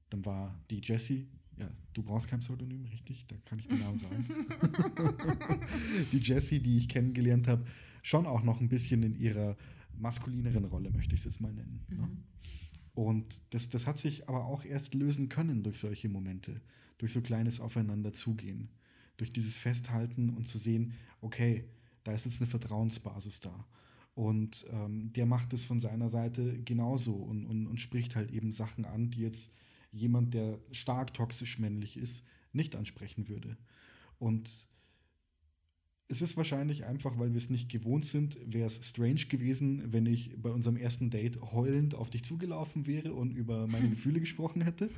[SPEAKER 2] Dann war die Jessie, ja, du brauchst kein Pseudonym, richtig? Da kann ich den Namen sagen. die Jessie, die ich kennengelernt habe, schon auch noch ein bisschen in ihrer maskulineren Rolle, möchte ich es jetzt mal nennen. Ne? Mhm. Ne? Und das, das hat sich aber auch erst lösen können durch solche Momente, durch so kleines Aufeinander zugehen, durch dieses Festhalten und zu sehen, okay, da ist jetzt eine Vertrauensbasis da. Und ähm, der macht es von seiner Seite genauso und, und, und spricht halt eben Sachen an, die jetzt jemand, der stark toxisch männlich ist, nicht ansprechen würde. Und es ist wahrscheinlich einfach, weil wir es nicht gewohnt sind, wäre es strange gewesen, wenn ich bei unserem ersten Date heulend auf dich zugelaufen wäre und über meine Gefühle gesprochen hätte.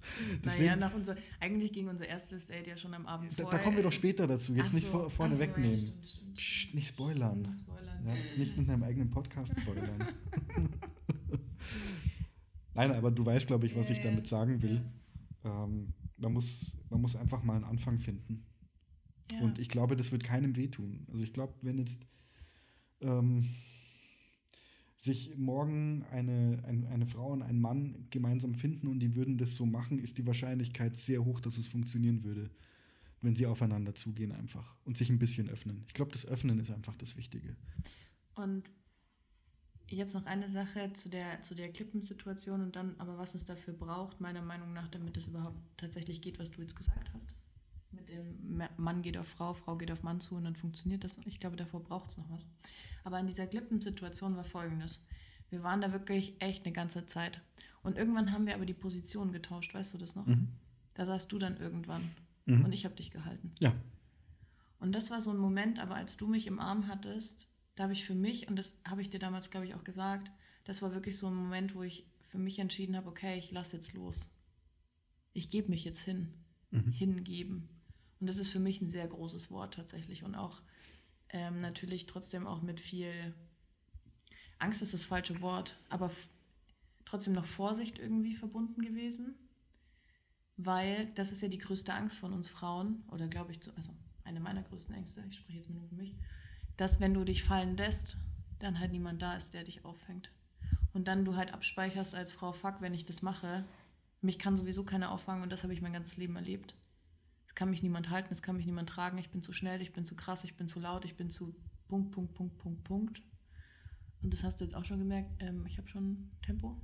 [SPEAKER 1] Deswegen, naja, nach unser, eigentlich ging unser erstes Date ja schon am Abend
[SPEAKER 2] da, vorher. Da kommen wir doch später dazu, jetzt so, nicht vor, vorne so, wegnehmen. Ja, stimmt, stimmt, Psst, nicht spoilern. Nicht, spoilern. Ja, nicht mit deinem eigenen Podcast spoilern. Nein, aber du weißt, glaube ich, was ich damit sagen will. Ähm, man, muss, man muss einfach mal einen Anfang finden. Ja. Und ich glaube, das wird keinem wehtun. Also ich glaube, wenn jetzt ähm, sich morgen eine, ein, eine Frau und ein Mann gemeinsam finden und die würden das so machen, ist die Wahrscheinlichkeit sehr hoch, dass es funktionieren würde, wenn sie aufeinander zugehen einfach und sich ein bisschen öffnen. Ich glaube, das Öffnen ist einfach das Wichtige.
[SPEAKER 1] Und jetzt noch eine Sache zu der, zu der Klippensituation und dann aber, was es dafür braucht, meiner Meinung nach, damit es überhaupt tatsächlich geht, was du jetzt gesagt hast mit dem Mann geht auf Frau, Frau geht auf Mann zu und dann funktioniert das. Ich glaube, davor braucht es noch was. Aber in dieser Klippensituation war folgendes. Wir waren da wirklich echt eine ganze Zeit. Und irgendwann haben wir aber die Position getauscht, weißt du das noch? Mhm. Da saßt du dann irgendwann mhm. und ich habe dich gehalten.
[SPEAKER 2] Ja.
[SPEAKER 1] Und das war so ein Moment, aber als du mich im Arm hattest, da habe ich für mich, und das habe ich dir damals, glaube ich, auch gesagt, das war wirklich so ein Moment, wo ich für mich entschieden habe, okay, ich lasse jetzt los. Ich gebe mich jetzt hin. Mhm. Hingeben. Und das ist für mich ein sehr großes Wort tatsächlich. Und auch ähm, natürlich trotzdem auch mit viel Angst ist das falsche Wort, aber trotzdem noch Vorsicht irgendwie verbunden gewesen, weil das ist ja die größte Angst von uns Frauen oder glaube ich, also eine meiner größten Ängste, ich spreche jetzt mal nur für mich, dass wenn du dich fallen lässt, dann halt niemand da ist, der dich auffängt. Und dann du halt abspeicherst als Frau, fuck, wenn ich das mache, mich kann sowieso keiner auffangen und das habe ich mein ganzes Leben erlebt kann mich niemand halten, es kann mich niemand tragen, ich bin zu schnell, ich bin zu krass, ich bin zu laut, ich bin zu Punkt, Punkt, Punkt, Punkt, Punkt. Und das hast du jetzt auch schon gemerkt, ähm, ich habe schon Tempo.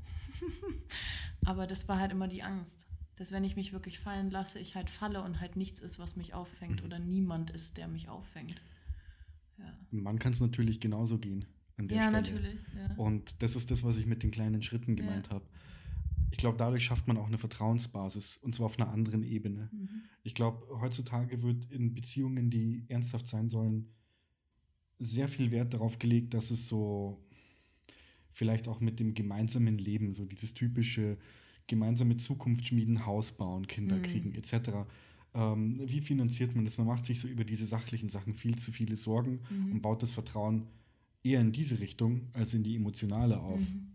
[SPEAKER 1] Aber das war halt immer die Angst, dass wenn ich mich wirklich fallen lasse, ich halt falle und halt nichts ist, was mich auffängt mhm. oder niemand ist, der mich auffängt.
[SPEAKER 2] Ja. Man kann es natürlich genauso gehen an der ja, Stelle. Natürlich, ja, Und das ist das, was ich mit den kleinen Schritten gemeint ja. habe ich glaube, dadurch schafft man auch eine Vertrauensbasis und zwar auf einer anderen Ebene. Mhm. Ich glaube, heutzutage wird in Beziehungen, die ernsthaft sein sollen, sehr viel Wert darauf gelegt, dass es so vielleicht auch mit dem gemeinsamen Leben, so dieses typische gemeinsame Zukunft schmieden, Haus bauen, Kinder mhm. kriegen etc. Ähm, wie finanziert man das? Man macht sich so über diese sachlichen Sachen viel zu viele Sorgen mhm. und baut das Vertrauen eher in diese Richtung als in die emotionale auf. Mhm.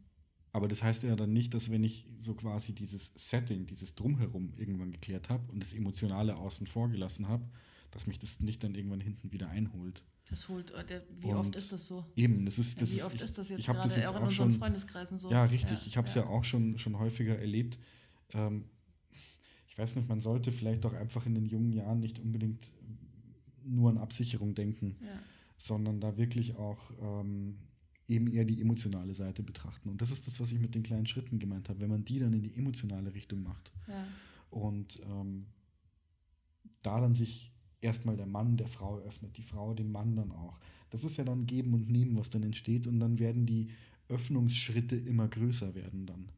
[SPEAKER 2] Aber das heißt ja dann nicht, dass wenn ich so quasi dieses Setting, dieses Drumherum irgendwann geklärt habe und das Emotionale außen vor gelassen habe, dass mich das nicht dann irgendwann hinten wieder einholt.
[SPEAKER 1] Das holt, äh, der, wie und oft ist das so?
[SPEAKER 2] Eben, das ist, das
[SPEAKER 1] ja, wie
[SPEAKER 2] ist,
[SPEAKER 1] oft ich, ist das jetzt gerade das jetzt auch in unseren schon, Freundeskreisen so?
[SPEAKER 2] Ja, richtig. Ja, ich habe es ja. ja. auch schon, schon häufiger erlebt. Ähm, ich weiß nicht, man sollte vielleicht doch einfach in den jungen Jahren nicht unbedingt nur an Absicherung denken, sondern da wirklich auch ähm, eben eher die emotionale Seite betrachten. Und das ist das, was ich mit den kleinen Schritten gemeint habe, wenn man die dann in die emotionale Richtung macht. Ja. Und ähm, da dann sich erstmal der Mann der Frau öffnet, die Frau dem Mann dann auch. Das ist ja dann Geben und Nehmen, was dann entsteht. Und dann werden die Öffnungsschritte immer größer werden dann.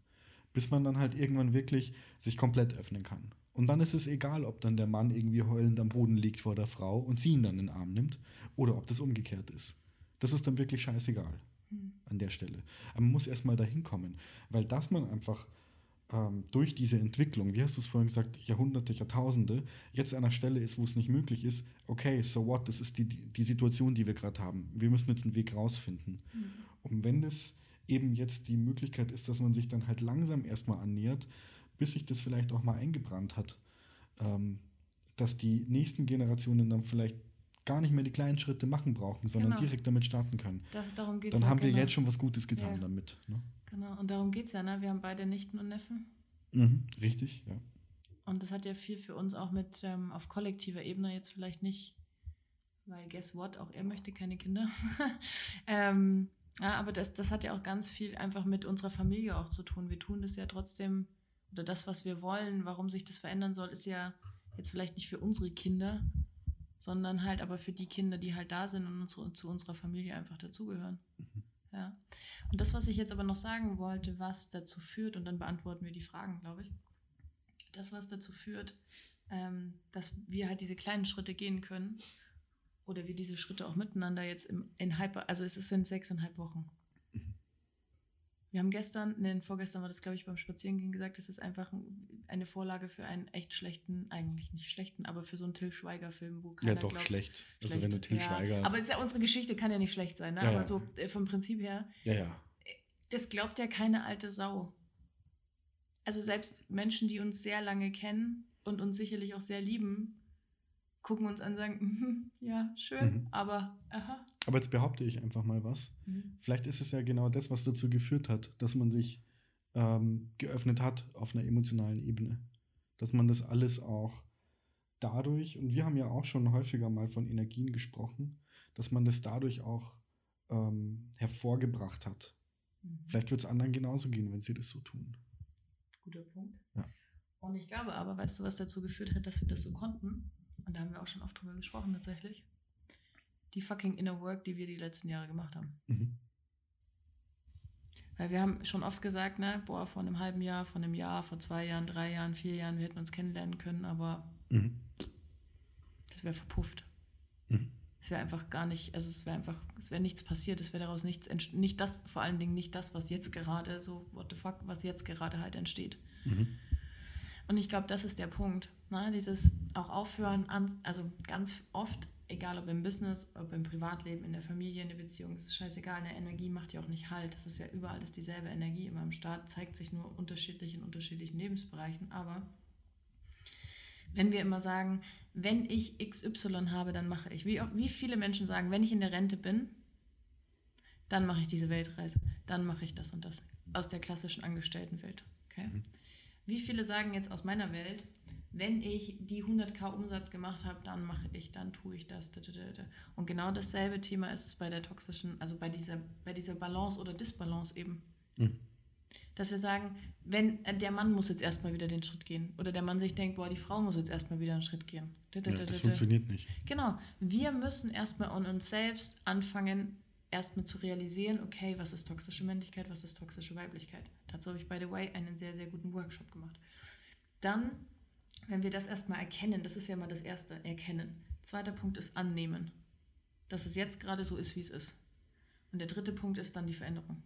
[SPEAKER 2] Bis man dann halt irgendwann wirklich sich komplett öffnen kann. Und dann ist es egal, ob dann der Mann irgendwie heulend am Boden liegt vor der Frau und sie ihn dann in den Arm nimmt oder ob das umgekehrt ist. Das ist dann wirklich scheißegal an der Stelle. Aber man muss erstmal dahin kommen, weil dass man einfach ähm, durch diese Entwicklung, wie hast du es vorhin gesagt, Jahrhunderte, Jahrtausende, jetzt an einer Stelle ist, wo es nicht möglich ist, okay, so what, das ist die, die Situation, die wir gerade haben. Wir müssen jetzt einen Weg rausfinden. Mhm. Und wenn es eben jetzt die Möglichkeit ist, dass man sich dann halt langsam erstmal annähert, bis sich das vielleicht auch mal eingebrannt hat, ähm, dass die nächsten Generationen dann vielleicht gar nicht mehr die kleinen Schritte machen brauchen, sondern genau. direkt damit starten können. Das, darum geht's dann ja, haben wir genau. jetzt schon was Gutes getan ja. damit. Ne?
[SPEAKER 1] Genau, und darum geht es ja, ne? Wir haben beide Nichten und Neffen.
[SPEAKER 2] Mhm, richtig, ja.
[SPEAKER 1] Und das hat ja viel für uns auch mit ähm, auf kollektiver Ebene jetzt vielleicht nicht, weil guess what, auch er möchte keine Kinder. ähm, ja, aber das, das hat ja auch ganz viel einfach mit unserer Familie auch zu tun. Wir tun das ja trotzdem, oder das, was wir wollen, warum sich das verändern soll, ist ja jetzt vielleicht nicht für unsere Kinder, sondern halt aber für die Kinder, die halt da sind und unsere, zu unserer Familie einfach dazugehören. Mhm. Ja. Und das, was ich jetzt aber noch sagen wollte, was dazu führt, und dann beantworten wir die Fragen, glaube ich. Das, was dazu führt, ähm, dass wir halt diese kleinen Schritte gehen können oder wir diese Schritte auch miteinander jetzt im, in Hyper, also es ist in sechseinhalb Wochen. Wir haben gestern, ne, vorgestern war das, glaube ich, beim Spazierengehen gesagt, es ist einfach eine Vorlage für einen echt schlechten, eigentlich nicht schlechten, aber für so einen Till Schweiger-Film, wo
[SPEAKER 2] keiner Ja, doch, glaubt, schlecht. Also schlecht. wenn du Till
[SPEAKER 1] ja.
[SPEAKER 2] Schweiger
[SPEAKER 1] hast. Aber es ist ja unsere Geschichte, kann ja nicht schlecht sein, ne? Ja, aber ja. so äh, vom Prinzip her.
[SPEAKER 2] Ja, ja.
[SPEAKER 1] Das glaubt ja keine alte Sau. Also selbst Menschen, die uns sehr lange kennen und uns sicherlich auch sehr lieben, gucken uns an und sagen, mm, ja, schön, mhm. aber aha.
[SPEAKER 2] Aber jetzt behaupte ich einfach mal was. Mhm. Vielleicht ist es ja genau das, was dazu geführt hat, dass man sich ähm, geöffnet hat auf einer emotionalen Ebene. Dass man das alles auch dadurch, und wir haben ja auch schon häufiger mal von Energien gesprochen, dass man das dadurch auch ähm, hervorgebracht hat. Mhm. Vielleicht wird es anderen genauso gehen, wenn sie das so tun.
[SPEAKER 1] Guter Punkt.
[SPEAKER 2] Ja.
[SPEAKER 1] Und ich glaube aber, weißt du, was dazu geführt hat, dass wir das so konnten? Und da haben wir auch schon oft drüber gesprochen tatsächlich, die fucking Inner Work, die wir die letzten Jahre gemacht haben. Mhm. Weil wir haben schon oft gesagt, ne, boah, vor einem halben Jahr, vor einem Jahr, vor zwei Jahren, drei Jahren, vier Jahren, wir hätten uns kennenlernen können, aber mhm. das wäre verpufft. Mhm. Es wäre einfach gar nicht, also es wäre einfach, es wäre nichts passiert, es wäre daraus nichts, nicht das, vor allen Dingen nicht das, was jetzt gerade so, what the fuck, was jetzt gerade halt entsteht. Mhm. Und ich glaube, das ist der Punkt. Ne? Dieses auch aufhören, an, also ganz oft, egal ob im Business, ob im Privatleben, in der Familie, in der Beziehung, ist scheißegal, eine Energie macht ja auch nicht halt. Das ist ja überall ist dieselbe Energie. Immer im Start zeigt sich nur unterschiedlich in unterschiedlichen Lebensbereichen. Aber wenn wir immer sagen, wenn ich XY habe, dann mache ich. Wie, auch, wie viele Menschen sagen, wenn ich in der Rente bin, dann mache ich diese Weltreise, dann mache ich das und das. Aus der klassischen Angestelltenwelt. Okay? Mhm. Wie viele sagen jetzt aus meiner Welt, wenn ich die 100k Umsatz gemacht habe, dann mache ich, dann tue ich das. Und genau dasselbe Thema ist es bei der toxischen, also bei dieser, bei dieser Balance oder Disbalance eben. Mhm. Dass wir sagen, wenn äh, der Mann muss jetzt erstmal wieder den Schritt gehen oder der Mann sich denkt, boah, die Frau muss jetzt erstmal wieder einen Schritt gehen.
[SPEAKER 2] Ja, das funktioniert nicht.
[SPEAKER 1] Genau. Wir müssen erstmal an uns selbst anfangen, erstmal zu realisieren, okay, was ist toxische Männlichkeit, was ist toxische Weiblichkeit. Dazu habe ich, by the way, einen sehr, sehr guten Workshop gemacht. Dann, wenn wir das erstmal erkennen, das ist ja mal das Erste, erkennen. Zweiter Punkt ist annehmen, dass es jetzt gerade so ist, wie es ist. Und der dritte Punkt ist dann die Veränderung.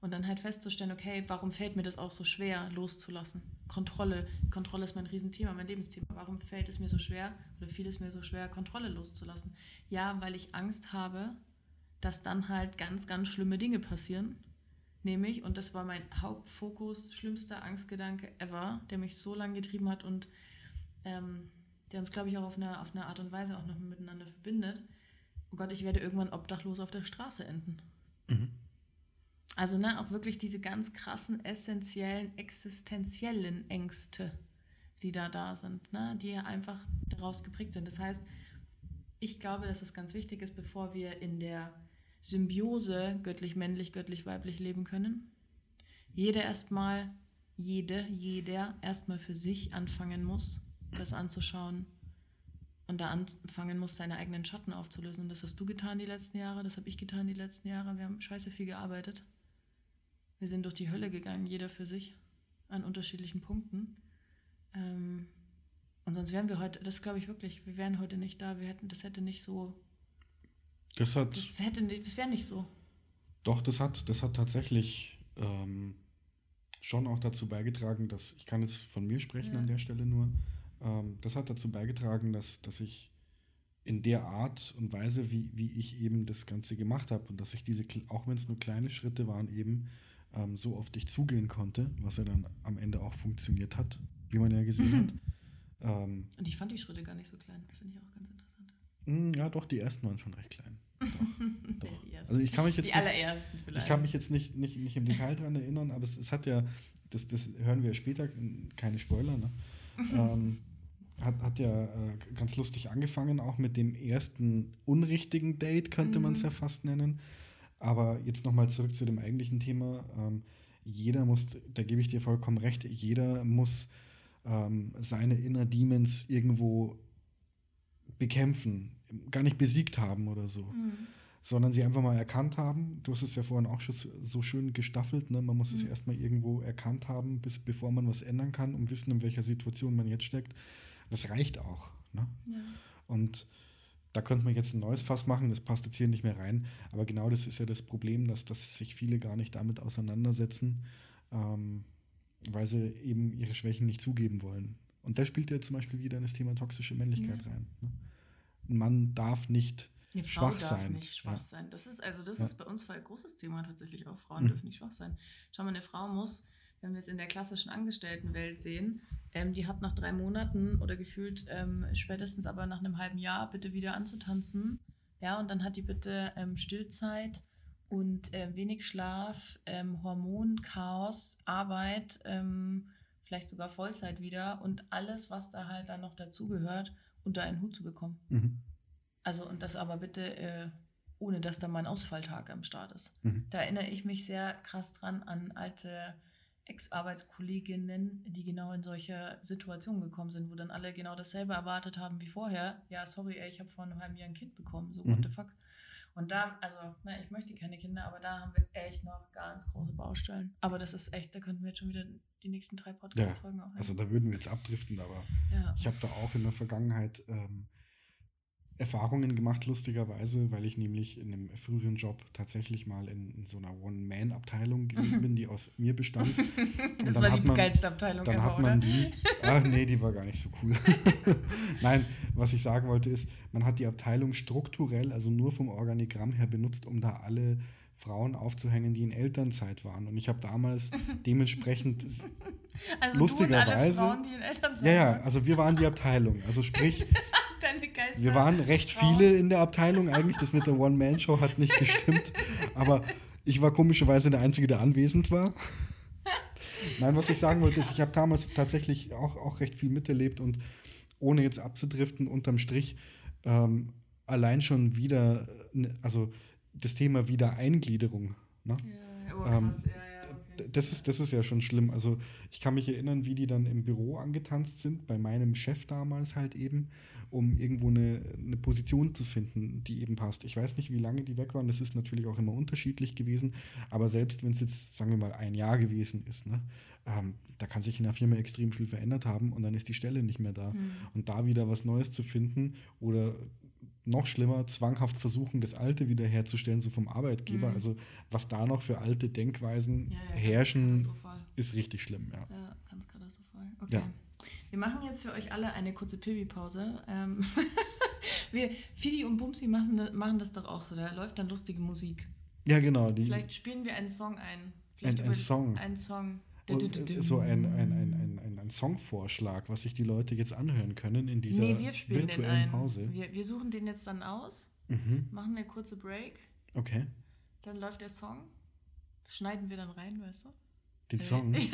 [SPEAKER 1] Und dann halt festzustellen, okay, warum fällt mir das auch so schwer, loszulassen? Kontrolle. Kontrolle ist mein Riesenthema, mein Lebensthema. Warum fällt es mir so schwer oder fiel es mir so schwer, Kontrolle loszulassen? Ja, weil ich Angst habe, dass dann halt ganz, ganz schlimme Dinge passieren. Nämlich, und das war mein Hauptfokus, schlimmster Angstgedanke ever, der mich so lange getrieben hat und ähm, der uns, glaube ich, auch auf eine, auf eine Art und Weise auch noch miteinander verbindet. Oh Gott, ich werde irgendwann obdachlos auf der Straße enden. Mhm. Also, ne, auch wirklich diese ganz krassen, essentiellen, existenziellen Ängste, die da da sind, ne, die einfach daraus geprägt sind. Das heißt, ich glaube, dass es ganz wichtig ist, bevor wir in der Symbiose göttlich-männlich, göttlich-weiblich leben können. Jeder erstmal, jede, jeder erstmal für sich anfangen muss, das anzuschauen und da anfangen muss, seine eigenen Schatten aufzulösen. Und das hast du getan die letzten Jahre, das habe ich getan die letzten Jahre. Wir haben scheiße viel gearbeitet. Wir sind durch die Hölle gegangen, jeder für sich, an unterschiedlichen Punkten. Ähm, und sonst wären wir heute, das glaube ich wirklich, wir wären heute nicht da. Wir hätten, das hätte nicht so
[SPEAKER 2] das hat.
[SPEAKER 1] Das hätte nicht, das wäre nicht so.
[SPEAKER 2] Doch, das hat, das hat tatsächlich ähm, schon auch dazu beigetragen, dass, ich kann jetzt von mir sprechen
[SPEAKER 1] Ja.
[SPEAKER 2] an der Stelle nur, ähm, das hat dazu beigetragen, dass, dass ich in der Art und Weise, wie, wie ich eben das Ganze gemacht habe und dass ich diese, auch wenn es nur kleine Schritte waren, eben ähm, so auf dich zugehen konnte, was ja dann am Ende auch funktioniert hat, wie man ja gesehen hat. Ähm,
[SPEAKER 1] Und ich fand die Schritte gar nicht so klein. Finde ich auch ganz interessant.
[SPEAKER 2] Mh, ja, doch, die ersten waren schon recht klein. Doch.
[SPEAKER 1] Die ersten.
[SPEAKER 2] Also ich kann mich jetzt
[SPEAKER 1] die
[SPEAKER 2] nicht,
[SPEAKER 1] allerersten vielleicht.
[SPEAKER 2] ich kann mich jetzt nicht, nicht, nicht im Detail dran erinnern, aber es, es hat ja, das, das hören wir später, keine Spoiler, ne? ähm, hat, hat ja äh, ganz lustig angefangen, auch mit dem ersten unrichtigen Date, könnte man es
[SPEAKER 1] Mhm.
[SPEAKER 2] ja fast nennen. Aber jetzt nochmal zurück zu dem eigentlichen Thema. Ähm, jeder muss, da gebe ich dir vollkommen recht, jeder muss ähm, seine Inner Demons irgendwo bekämpfen, gar nicht besiegt haben oder so
[SPEAKER 1] Mhm.
[SPEAKER 2] sondern sie einfach mal erkannt haben. Du hast es ja vorhin auch schon so- schön gestaffelt. Ne? Man muss es
[SPEAKER 1] Mhm.
[SPEAKER 2] erstmal irgendwo erkannt haben, bis, bevor man was ändern kann, um wissen, in welcher Situation man jetzt steckt. Das reicht auch. Ne?
[SPEAKER 1] Ja.
[SPEAKER 2] Und da könnte man jetzt ein neues Fass machen, das passt jetzt hier nicht mehr rein. Aber genau das ist ja das Problem, dass, dass sich viele gar nicht damit auseinandersetzen, ähm, weil sie eben ihre Schwächen nicht zugeben wollen. Und da spielt ja zum Beispiel wieder in das Thema toxische Männlichkeit
[SPEAKER 1] Ja.
[SPEAKER 2] rein. Ne? Ein Mann darf nicht
[SPEAKER 1] Eine Frau
[SPEAKER 2] schwach
[SPEAKER 1] darf
[SPEAKER 2] sein.
[SPEAKER 1] nicht schwach
[SPEAKER 2] Ja.
[SPEAKER 1] sein. Das ist also das
[SPEAKER 2] Ja.
[SPEAKER 1] ist bei uns voll ein großes Thema tatsächlich auch. Frauen
[SPEAKER 2] Mhm.
[SPEAKER 1] dürfen nicht schwach sein. Schau mal, eine Frau muss, wenn wir es in der klassischen Angestelltenwelt sehen, ähm, die hat nach drei Monaten oder gefühlt ähm, spätestens aber nach einem halben Jahr bitte wieder anzutanzen. Ja, und dann hat die bitte ähm, Stillzeit und äh, wenig Schlaf, ähm, Hormonchaos, Arbeit, ähm, vielleicht sogar Vollzeit wieder und alles, was da halt dann noch dazugehört, unter einen Hut zu bekommen.
[SPEAKER 2] Mhm.
[SPEAKER 1] Also und das aber bitte äh, ohne, dass da mal ein Ausfalltag am Start ist.
[SPEAKER 2] Mhm.
[SPEAKER 1] Da erinnere ich mich sehr krass dran an alte Ex-Arbeitskolleginnen, die genau in solche Situationen gekommen sind, wo dann alle genau dasselbe erwartet haben wie vorher. Ja, sorry, ey, ich habe vor einem halben Jahr ein Kind bekommen, so what
[SPEAKER 2] Mhm.
[SPEAKER 1] the fuck. Und da, also, na, ich möchte keine Kinder, aber da haben wir echt noch ganz große Baustellen. Aber das ist echt, da könnten wir jetzt schon wieder die nächsten drei Podcast-Folgen auch
[SPEAKER 2] Also da würden wir jetzt abdriften, aber
[SPEAKER 1] ja.
[SPEAKER 2] ich habe da auch in der Vergangenheit ähm, Erfahrungen gemacht, lustigerweise, weil ich nämlich in einem früheren Job tatsächlich mal in, in so einer One-Man-Abteilung gewesen bin, die aus mir bestand.
[SPEAKER 1] das war die
[SPEAKER 2] man-
[SPEAKER 1] geilste Abteilung
[SPEAKER 2] Dann
[SPEAKER 1] ever,
[SPEAKER 2] hat man
[SPEAKER 1] oder?
[SPEAKER 2] die. Ach nee, die war gar nicht so cool. Nein, was ich sagen wollte ist, man hat die Abteilung strukturell, also nur vom Organigramm her benutzt, um da alle Frauen aufzuhängen, die in Elternzeit waren. Und ich habe damals dementsprechend
[SPEAKER 1] Also
[SPEAKER 2] lustigerweise-
[SPEAKER 1] Frauen,
[SPEAKER 2] Ja, ja, also wir waren die Abteilung. Also sprich, wir waren recht viele in der Abteilung eigentlich. Das mit der One-Man-Show hat nicht gestimmt. Aber ich war komischerweise der Einzige, der anwesend war. Nein, was ich sagen wollte, ist, ich habe damals tatsächlich auch, auch recht viel miterlebt und ohne jetzt abzudriften, unterm Strich ähm, allein schon wieder, äh, ne- also das Thema Wiedereingliederung. Ne?
[SPEAKER 1] Ja, oh,
[SPEAKER 2] Ähm,
[SPEAKER 1] krass, ja, ja, okay.
[SPEAKER 2] Das ist, das ist ja schon schlimm. Also ich kann mich erinnern, wie die dann im Büro angetanzt sind, bei meinem Chef damals halt eben, um irgendwo eine, eine Position zu finden, die eben passt. Ich weiß nicht, wie lange die weg waren. Das ist natürlich auch immer unterschiedlich gewesen. Aber selbst wenn es jetzt, sagen wir mal, ein Jahr gewesen ist, ne, ähm, da kann sich in der Firma extrem viel verändert haben und dann ist die Stelle nicht mehr da.
[SPEAKER 1] Hm.
[SPEAKER 2] Und da wieder was Neues zu finden oder noch schlimmer, zwanghaft versuchen, das Alte wiederherzustellen, so vom Arbeitgeber.
[SPEAKER 1] Mhm.
[SPEAKER 2] Also was da noch für alte Denkweisen
[SPEAKER 1] Ja, ja,
[SPEAKER 2] herrschen, ist richtig schlimm, ja.
[SPEAKER 1] Ja, ganz katastrophal. Okay.
[SPEAKER 2] Ja.
[SPEAKER 1] Wir machen jetzt für euch alle eine kurze Pipi-Pause. Ähm, wir, Fidi und Bumsi machen, das- machen das doch auch so. Da läuft dann lustige Musik.
[SPEAKER 2] Ja, genau.
[SPEAKER 1] Vielleicht spielen wir einen Song ein. Vielleicht
[SPEAKER 2] Ein- ein Song.
[SPEAKER 1] Einen Song.
[SPEAKER 2] äh, so ein, ein, ein, ein, ein, ein Songvorschlag, was sich die Leute jetzt anhören können in dieser
[SPEAKER 1] nee, wir spielen den
[SPEAKER 2] virtuellen
[SPEAKER 1] ein.
[SPEAKER 2] Pause.
[SPEAKER 1] Wir, wir suchen den jetzt dann aus,
[SPEAKER 2] Mhm.
[SPEAKER 1] machen eine kurze Break,
[SPEAKER 2] Okay.
[SPEAKER 1] dann läuft der Song. Das schneiden wir dann rein, weißt du?
[SPEAKER 2] Den
[SPEAKER 1] Äh,
[SPEAKER 2] Song.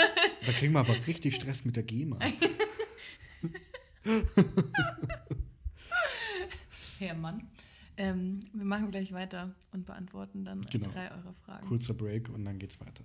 [SPEAKER 2] Da kriegen wir aber richtig Stress mit der GEMA.
[SPEAKER 1] Herr Mann. Ähm, wir machen gleich weiter und beantworten dann
[SPEAKER 2] Genau.
[SPEAKER 1] drei eurer Fragen.
[SPEAKER 2] Kurzer Break und dann geht's weiter.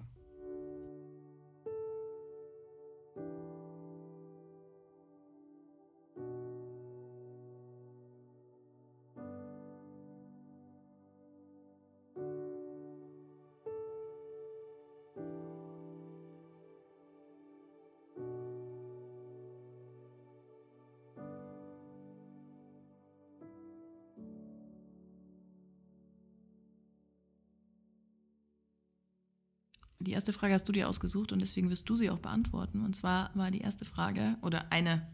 [SPEAKER 1] Die erste Frage hast du dir ausgesucht und deswegen wirst du sie auch beantworten. Und zwar war die erste Frage oder eine,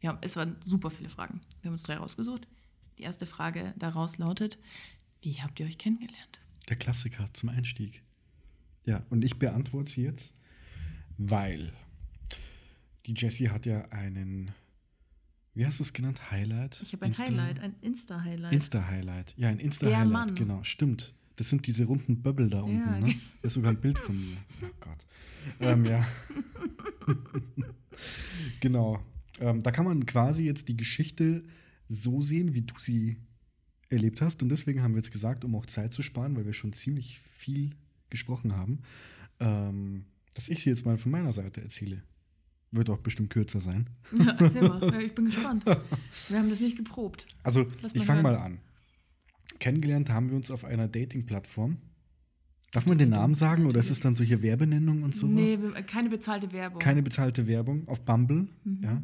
[SPEAKER 1] wir haben, es waren super viele Fragen. Wir haben uns drei rausgesucht. Die erste Frage daraus lautet: Wie habt ihr euch kennengelernt?
[SPEAKER 2] Der Klassiker zum Einstieg. Ja, und ich beantworte sie jetzt, weil die Jessie hat ja einen, wie hast du es genannt? Highlight?
[SPEAKER 1] Ich habe ein Insta Highlight, ein Insta-Highlight.
[SPEAKER 2] Insta-Highlight. Ja, ein Insta-Highlight, genau, stimmt. Das sind diese runden Böbbel da unten, ja. ne? Das ist sogar ein Bild von mir. Oh Gott. ähm, ja. genau. Ähm, da kann man quasi jetzt die Geschichte so sehen, wie du sie erlebt hast. Und deswegen haben wir jetzt gesagt, um auch Zeit zu sparen, weil wir schon ziemlich viel gesprochen haben, ähm, dass ich sie jetzt mal von meiner Seite erzähle. Wird auch bestimmt kürzer sein.
[SPEAKER 1] Ja, erzähl mal. ich bin gespannt. Wir haben das nicht geprobt.
[SPEAKER 2] Also, ich fange mal an. Kennengelernt haben wir uns auf einer Dating-Plattform. Darf man den Namen sagen oder ist es dann solche Werbenennung und sowas? Nee,
[SPEAKER 1] keine bezahlte Werbung.
[SPEAKER 2] Keine bezahlte Werbung auf Bumble, mhm. ja.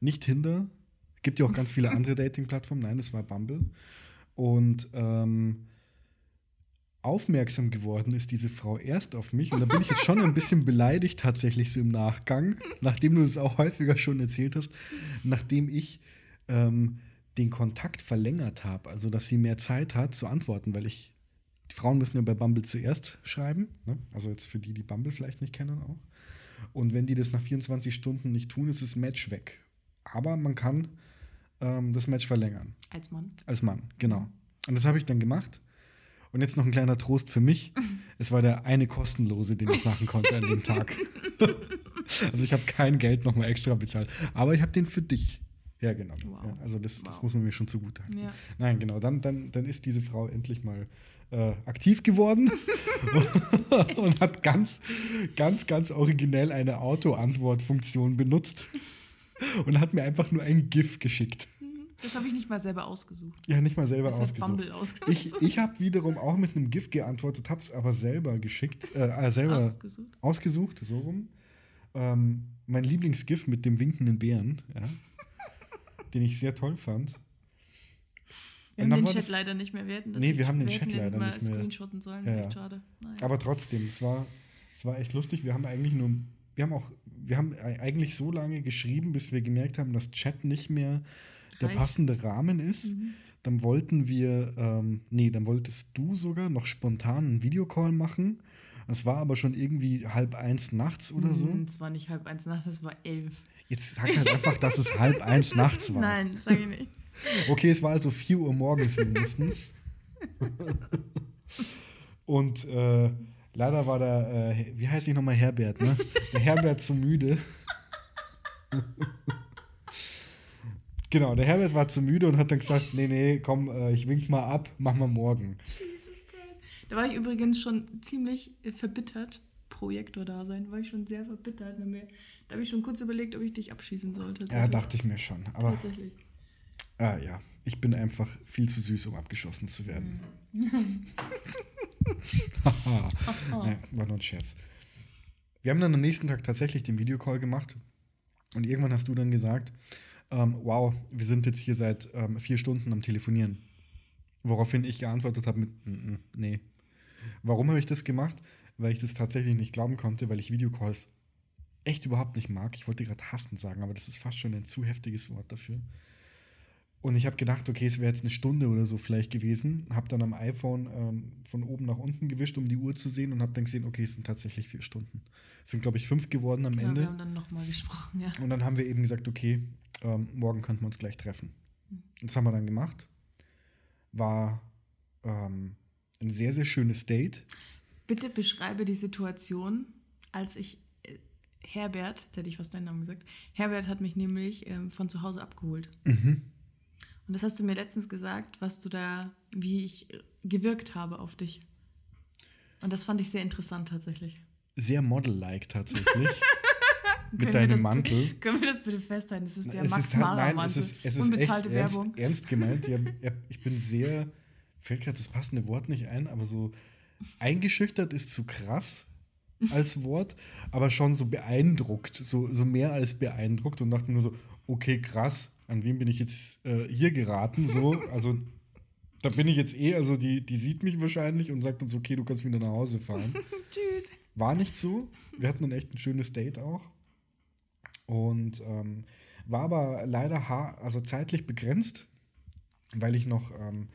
[SPEAKER 2] Nicht Tinder. Gibt ja auch ganz viele andere Dating-Plattformen. Nein, es war Bumble. Und ähm, aufmerksam geworden ist diese Frau erst auf mich. Und da bin ich jetzt schon ein bisschen beleidigt, tatsächlich so im Nachgang, nachdem du es auch häufiger schon erzählt hast, nachdem ich ähm, den Kontakt verlängert habe, also dass sie mehr Zeit hat zu antworten, weil ich, die Frauen müssen ja bei Bumble zuerst schreiben, ne? also jetzt für die, die Bumble vielleicht nicht kennen auch. Und wenn die das nach 24 Stunden nicht tun, ist das Match weg. Aber man kann ähm, das Match verlängern.
[SPEAKER 1] Als Mann.
[SPEAKER 2] Als Mann, genau. Und das habe ich dann gemacht. Und jetzt noch ein kleiner Trost für mich. Es war der eine kostenlose, den ich machen konnte an dem Tag. also ich habe kein Geld nochmal extra bezahlt. Aber ich habe den für dich hergenommen. Wow. Ja, also das, wow. das muss man mir schon zugute halten. Ja. Nein, genau. Dann, dann, dann ist diese Frau endlich mal äh, aktiv geworden und hat ganz, ganz, ganz originell eine Auto-Antwort-Funktion benutzt und hat mir einfach nur ein GIF geschickt.
[SPEAKER 1] Das habe ich nicht mal selber ausgesucht.
[SPEAKER 2] Ja, nicht mal selber das ausgesucht. ausgesucht. Ich, ich habe wiederum auch mit einem GIF geantwortet, habe es aber selber geschickt, äh, äh, selber ausgesucht, ausgesucht so rum. Ähm, mein Lieblingsgif mit dem winkenden Bären, ja, den ich sehr toll fand.
[SPEAKER 1] Wir haben den Chat das, leider nicht mehr. Wir hätten
[SPEAKER 2] das nee, wir haben den Chat leider nicht mehr.
[SPEAKER 1] Screenshotten sollen, ja, ist echt schade.
[SPEAKER 2] Naja. Aber trotzdem, es war, es war echt lustig. Wir haben eigentlich nur, wir haben auch, wir haben eigentlich so lange geschrieben, bis wir gemerkt haben, dass Chat nicht mehr der passende Rahmen ist. Mhm. Dann wollten wir, ähm, nee, dann wolltest du sogar noch spontan einen Videocall machen. Es war aber schon irgendwie halb eins nachts oder so.
[SPEAKER 1] Mhm, es war nicht halb eins nachts, es war elf.
[SPEAKER 2] Jetzt sag halt einfach, dass es halb eins nachts war.
[SPEAKER 1] Nein, sag ich nicht.
[SPEAKER 2] Okay, es war also vier Uhr morgens mindestens. Und äh, leider war der, äh, wie heißt ich nochmal, Herbert, ne? Der Herbert zu müde. Genau, der Herbert war zu müde und hat dann gesagt, nee, nee, komm, äh, ich wink mal ab, machen wir morgen.
[SPEAKER 1] Da war ich übrigens schon ziemlich äh, verbittert, Projektor da sein, war ich schon sehr verbittert. Da habe ich schon kurz überlegt, ob ich dich abschießen sollte.
[SPEAKER 2] Ja, dachte ich mir schon. Aber, Tatsächlich. Ah ja, ich bin einfach viel zu süß, um abgeschossen zu werden. Mhm. Haha. war nur ein Scherz. Wir haben dann am nächsten Tag tatsächlich den Videocall gemacht und irgendwann hast du dann gesagt, ähm, wow, wir sind jetzt hier seit ähm, vier Stunden am Telefonieren. Woraufhin ich geantwortet habe mit, mm, nee. Warum habe ich das gemacht? Weil ich das tatsächlich nicht glauben konnte, weil ich Videocalls echt überhaupt nicht mag. Ich wollte gerade hassen sagen, aber das ist fast schon ein zu heftiges Wort dafür. Und ich habe gedacht, okay, es wäre jetzt eine Stunde oder so vielleicht gewesen. Habe dann am iPhone ähm, von oben nach unten gewischt, um die Uhr zu sehen und habe dann gesehen, okay, es sind tatsächlich vier Stunden. Es sind, glaube ich, fünf geworden am genau, Ende. Wir
[SPEAKER 1] haben dann nochmal gesprochen, ja.
[SPEAKER 2] Und dann haben wir eben gesagt, okay, ähm, morgen könnten wir uns gleich treffen. Mhm. Das haben wir dann gemacht. War ähm, ein sehr, sehr schönes Date.
[SPEAKER 1] Bitte beschreibe die Situation, als ich äh, Herbert, jetzt hätte ich fast deinen Namen gesagt, Herbert hat mich nämlich ähm, von zu Hause abgeholt. Mhm. Und das hast du mir letztens gesagt, was du da, wie ich gewirkt habe auf dich. Und das fand ich sehr interessant tatsächlich.
[SPEAKER 2] Sehr model-like tatsächlich. mit deinem Mantel.
[SPEAKER 1] Können wir das bitte festhalten? Das ist der es Max halt- Nein,
[SPEAKER 2] Mantel. Es ist, es ist Unbezahlte echt Werbung. Ernst, ernst gemeint. Ich bin sehr, fällt gerade das passende Wort nicht ein, aber so eingeschüchtert ist zu krass als Wort, aber schon so beeindruckt, so, so mehr als beeindruckt und dachte nur so, okay, krass, an wen bin ich jetzt äh, hier geraten? So, also Da bin ich jetzt eh, also die, die sieht mich wahrscheinlich und sagt uns, okay, du kannst wieder nach Hause fahren.
[SPEAKER 1] Tschüss.
[SPEAKER 2] War nicht so. Wir hatten ein echt ein schönes Date auch. Und ähm, war aber leider also zeitlich begrenzt, weil ich noch ähm,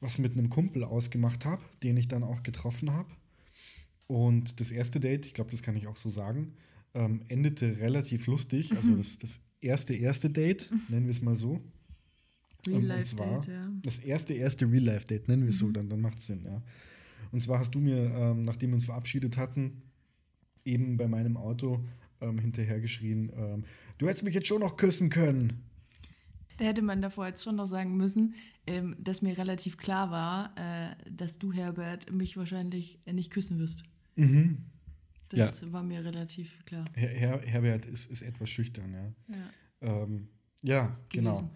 [SPEAKER 2] was mit einem Kumpel ausgemacht habe, den ich dann auch getroffen habe. Und das erste Date, ich glaube, das kann ich auch so sagen, ähm, endete relativ lustig. Also das, das erste, erste Date, nennen wir es mal so.
[SPEAKER 1] Real-Life-Date, ja.
[SPEAKER 2] Das erste, erste Real-Life-Date, nennen wir es mhm. so, dann, dann macht es Sinn, ja. Und zwar hast du mir, ähm, nachdem wir uns verabschiedet hatten, eben bei meinem Auto ähm, hinterhergeschrien, ähm, du hättest mich jetzt schon noch küssen können.
[SPEAKER 1] Da hätte man davor jetzt schon noch sagen müssen, ähm, dass mir relativ klar war, äh, dass du, Herbert, mich wahrscheinlich nicht küssen wirst.
[SPEAKER 2] Mhm.
[SPEAKER 1] Das ja. war mir relativ klar.
[SPEAKER 2] Her Her Herbert ist, ist etwas schüchtern, ja. Ja, ähm, ja genau.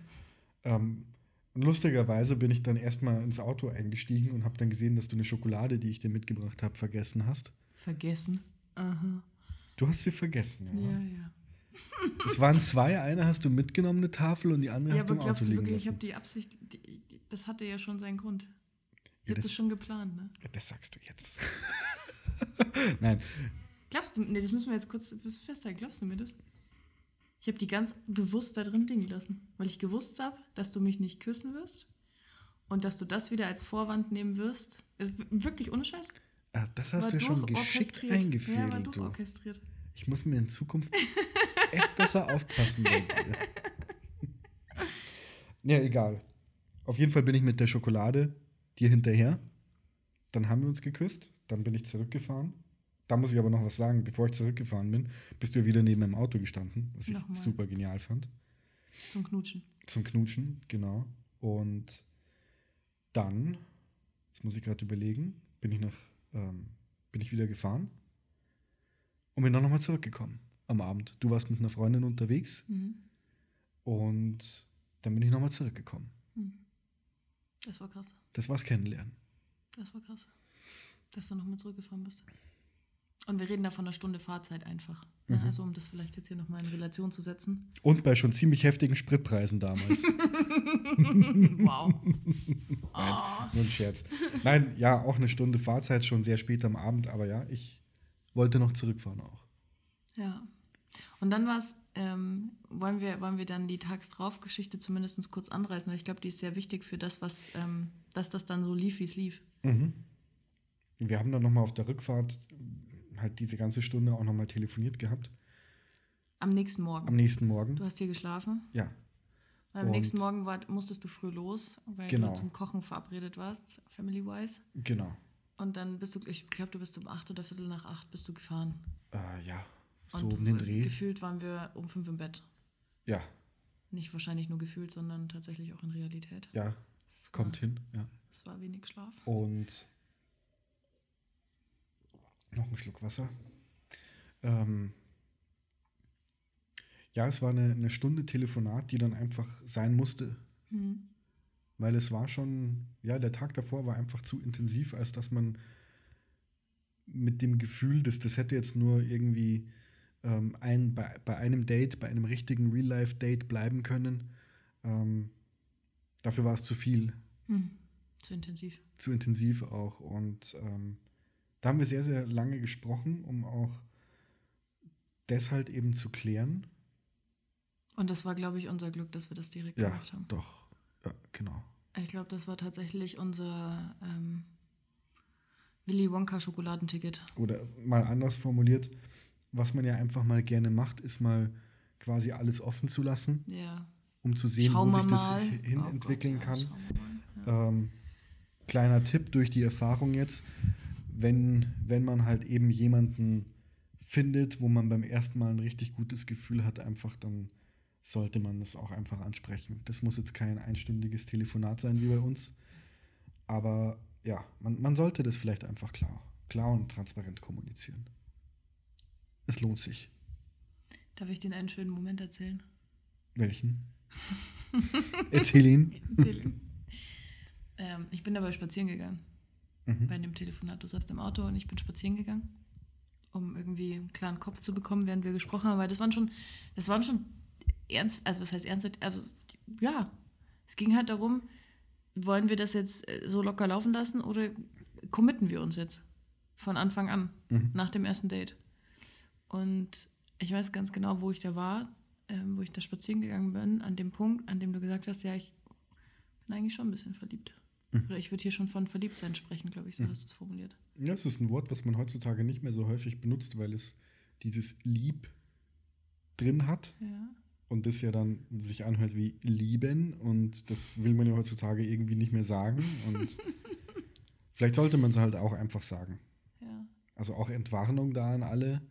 [SPEAKER 2] Ähm, lustigerweise bin ich dann erstmal ins Auto eingestiegen und habe dann gesehen, dass du eine Schokolade, die ich dir mitgebracht habe, vergessen hast.
[SPEAKER 1] Vergessen? Aha.
[SPEAKER 2] Du hast sie vergessen,
[SPEAKER 1] ja? Ja, ja.
[SPEAKER 2] Es waren zwei, eine hast du mitgenommen, eine Tafel, und die andere
[SPEAKER 1] ja,
[SPEAKER 2] hast du im Auto liegen wirklich, lassen.
[SPEAKER 1] Ich habe die Absicht, die, die, das hatte ja schon seinen Grund. Ich ja, habe das schon geplant, ne?
[SPEAKER 2] Das sagst du jetzt. Nein.
[SPEAKER 1] Glaubst du, nee, das müssen wir jetzt kurz festhalten. Glaubst du mir das? Ich habe die ganz bewusst da drin liegen lassen, weil ich gewusst habe, dass du mich nicht küssen wirst und dass du das wieder als Vorwand nehmen wirst. Ist wirklich ohne Scheiß.
[SPEAKER 2] Ah, das hast war du ja schon geschickt eingefädelt. Ja,
[SPEAKER 1] war.
[SPEAKER 2] Ich muss mir in Zukunft echt besser aufpassen bei dir. ja, egal. Auf jeden Fall bin ich mit der Schokolade dir hinterher. Dann haben wir uns geküsst. Dann bin ich zurückgefahren. Da muss ich aber noch was sagen. Bevor ich zurückgefahren bin, bist du wieder neben meinem Auto gestanden, was ich Nochmal. super genial fand.
[SPEAKER 1] Zum Knutschen.
[SPEAKER 2] Zum Knutschen, genau. Und dann, jetzt muss ich gerade überlegen, bin ich nach, ähm, bin ich wieder gefahren und bin dann nochmal zurückgekommen am Abend. Du warst mit einer Freundin unterwegs mhm. und dann bin ich nochmal zurückgekommen.
[SPEAKER 1] Mhm. Das war krass.
[SPEAKER 2] Das war's Kennenlernen.
[SPEAKER 1] Das war krass, dass du nochmal zurückgefahren bist. Und wir reden da von einer Stunde Fahrzeit einfach. Ne? Mhm. Also um das vielleicht jetzt hier nochmal in Relation zu setzen.
[SPEAKER 2] Und bei schon ziemlich heftigen Spritpreisen damals.
[SPEAKER 1] wow.
[SPEAKER 2] Nein, oh. nur ein Scherz. Nein, ja, auch eine Stunde Fahrzeit, schon sehr spät am Abend, aber ja, ich wollte noch zurückfahren auch.
[SPEAKER 1] Ja. Und dann war es, ähm, wollen, wir, wollen wir dann die Tags drauf Geschichte zumindest kurz anreißen, weil ich glaube, die ist sehr wichtig für das, was, ähm, dass das dann so lief, wie es lief.
[SPEAKER 2] Mhm. Wir haben dann nochmal auf der Rückfahrt halt diese ganze Stunde auch nochmal telefoniert gehabt.
[SPEAKER 1] Am nächsten Morgen.
[SPEAKER 2] Am nächsten Morgen.
[SPEAKER 1] Du hast hier geschlafen?
[SPEAKER 2] Ja.
[SPEAKER 1] Und am und nächsten Morgen war, musstest du früh los, weil genau. du zum Kochen verabredet warst, family-wise.
[SPEAKER 2] Genau.
[SPEAKER 1] Und dann bist du, ich glaube, du bist um acht oder viertel nach acht bist du gefahren.
[SPEAKER 2] Äh, ja, so um den Dreh.
[SPEAKER 1] Gefühlt waren wir um fünf im Bett.
[SPEAKER 2] Ja.
[SPEAKER 1] Nicht wahrscheinlich nur gefühlt, sondern tatsächlich auch in Realität.
[SPEAKER 2] Ja, es kommt hin, ja.
[SPEAKER 1] Es war wenig Schlaf.
[SPEAKER 2] Und noch ein Schluck Wasser. Ähm, ja, es war eine, eine, Stunde Telefonat, die dann einfach sein musste. Mhm. Weil es war schon, ja, der Tag davor war einfach zu intensiv, als dass man mit dem Gefühl, dass das hätte jetzt nur irgendwie ähm, ein, bei, bei einem Date, bei einem richtigen Real-Life-Date bleiben können. Ähm, dafür war es zu viel.
[SPEAKER 1] Mhm. Zu intensiv.
[SPEAKER 2] Zu intensiv auch. Und ähm, da haben wir sehr, sehr lange gesprochen, um auch deshalb eben zu klären.
[SPEAKER 1] Und das war, glaube ich, unser Glück, dass wir das direkt
[SPEAKER 2] ja,
[SPEAKER 1] gemacht haben.
[SPEAKER 2] Doch, ja, genau.
[SPEAKER 1] Ich glaube, das war tatsächlich unser ähm, Willy Wonka Schokoladenticket.
[SPEAKER 2] Oder mal anders formuliert, was man ja einfach mal gerne macht, ist mal quasi alles offen zu lassen.
[SPEAKER 1] Ja.
[SPEAKER 2] Um zu sehen, Schauen wo sich das hin oh entwickeln Gott, ja, kann. Ja. Ähm, kleiner Tipp durch die Erfahrung jetzt wenn, wenn man halt eben jemanden findet, wo man beim ersten Mal ein richtig gutes Gefühl hat, einfach dann sollte man das auch einfach ansprechen. Das muss jetzt kein einstündiges Telefonat sein wie bei uns. Aber ja, man, man sollte das vielleicht einfach klar, klar und transparent kommunizieren. Es lohnt sich.
[SPEAKER 1] Darf ich dir einen schönen Moment erzählen?
[SPEAKER 2] Welchen? Erzähl ihn.
[SPEAKER 1] Erzähl ihn. Ähm, ich bin dabei spazieren gegangen mhm. bei dem Telefonat. Du saßt im Auto und ich bin spazieren gegangen, um irgendwie einen klaren Kopf zu bekommen, während wir gesprochen haben, weil das waren schon, das waren schon ernst, also was heißt ernst, also ja, es ging halt darum, wollen wir das jetzt äh, so locker laufen lassen oder committen wir uns jetzt von Anfang an,
[SPEAKER 2] Mhm.
[SPEAKER 1] nach dem ersten Date? Und ich weiß ganz genau, wo ich da war, ähm, wo ich da spazieren gegangen bin, an dem Punkt, an dem du gesagt hast, ja, ich bin eigentlich schon ein bisschen verliebt.
[SPEAKER 2] Mhm.
[SPEAKER 1] Oder ich würde hier schon von Verliebtsein sprechen, glaube ich, so hast du es formuliert.
[SPEAKER 2] Ja, es ist ein Wort, was man heutzutage nicht mehr so häufig benutzt, weil es dieses Lieb drin hat
[SPEAKER 1] Ja.
[SPEAKER 2] und das ja dann sich anhört wie lieben und das will man ja heutzutage irgendwie nicht mehr sagen und vielleicht sollte man es halt auch einfach sagen.
[SPEAKER 1] Ja.
[SPEAKER 2] Also auch Entwarnung da an alle.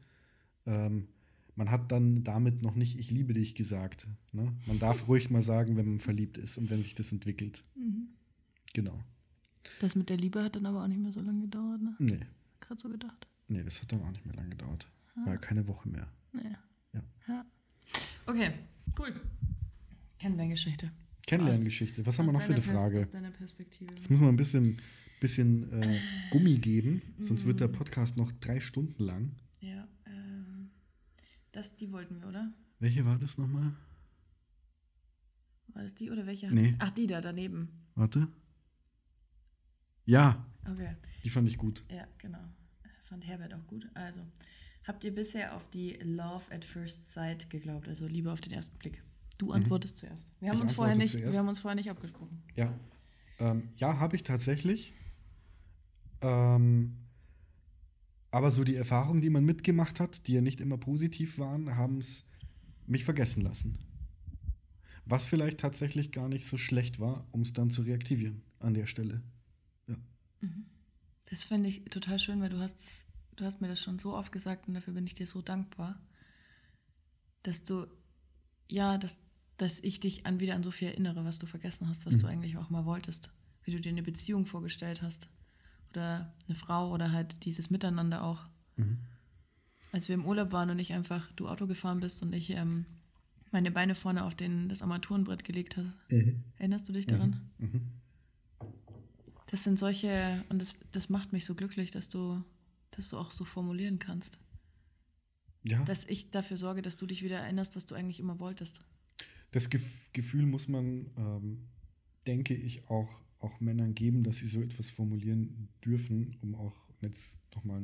[SPEAKER 2] Ähm, man hat dann damit noch nicht ich liebe dich gesagt. Ne? Man darf ruhig mal sagen, wenn man verliebt ist und wenn sich das entwickelt.
[SPEAKER 1] Mhm.
[SPEAKER 2] Genau.
[SPEAKER 1] Das mit der Liebe hat dann aber auch nicht mehr so lange gedauert, ne?
[SPEAKER 2] Nee,
[SPEAKER 1] Gerade so gedacht.
[SPEAKER 2] nee, das hat dann auch nicht mehr lange gedauert. War ja keine Woche mehr.
[SPEAKER 1] Nee.
[SPEAKER 2] Ja.
[SPEAKER 1] ja. Okay, cool. Kennenlerngeschichte.
[SPEAKER 2] Kennenlerngeschichte. Was haben wir
[SPEAKER 1] Aus
[SPEAKER 2] noch für eine
[SPEAKER 1] deiner Pers-
[SPEAKER 2] Frage?
[SPEAKER 1] Aus deiner Perspektive.
[SPEAKER 2] Jetzt muss man ein bisschen, bisschen äh, Gummi geben, sonst wird der Podcast noch drei Stunden lang.
[SPEAKER 1] Ja, das, die wollten wir, oder?
[SPEAKER 2] Welche war das nochmal?
[SPEAKER 1] War das die oder welche?
[SPEAKER 2] Nee.
[SPEAKER 1] Ach, die da daneben.
[SPEAKER 2] Warte. Ja,
[SPEAKER 1] Okay,
[SPEAKER 2] die fand ich gut.
[SPEAKER 1] ja, genau. Fand Herbert auch gut. Also, habt ihr bisher auf die Love at First Sight geglaubt? Also Liebe auf den ersten Blick. Du antwortest zuerst. Wir haben,
[SPEAKER 2] Mhm. Ich
[SPEAKER 1] uns vorher nicht,
[SPEAKER 2] zuerst.
[SPEAKER 1] wir haben uns vorher nicht abgesprochen.
[SPEAKER 2] Ja, ähm, ja habe ich tatsächlich. Ähm, aber so die Erfahrungen, die man mitgemacht hat, die ja nicht immer positiv waren, haben es mich vergessen lassen. Was vielleicht tatsächlich gar nicht so schlecht war, um es dann zu reaktivieren an der Stelle. Ja.
[SPEAKER 1] Das finde ich total schön, weil du hast es, du hast mir das schon so oft gesagt und dafür bin ich dir so dankbar, dass du, ja, dass, dass ich dich an wieder an so viel erinnere, was du vergessen hast, was du eigentlich auch mal wolltest, wie du dir eine Beziehung vorgestellt hast oder eine Frau oder halt dieses Miteinander auch. Als wir im Urlaub waren und ich einfach du Auto gefahren bist und ich ähm, meine Beine vorne auf den, das Armaturenbrett gelegt habe. Erinnerst du dich daran? Das sind solche, und das, das macht mich so glücklich, dass du, dass du auch so formulieren kannst.
[SPEAKER 2] Ja,
[SPEAKER 1] Dass ich dafür sorge, dass du dich wieder erinnerst, was du eigentlich immer wolltest.
[SPEAKER 2] das Gef Gefühl muss man, ähm, denke ich, auch, auch Männern geben, dass sie so etwas formulieren dürfen, um auch jetzt nochmal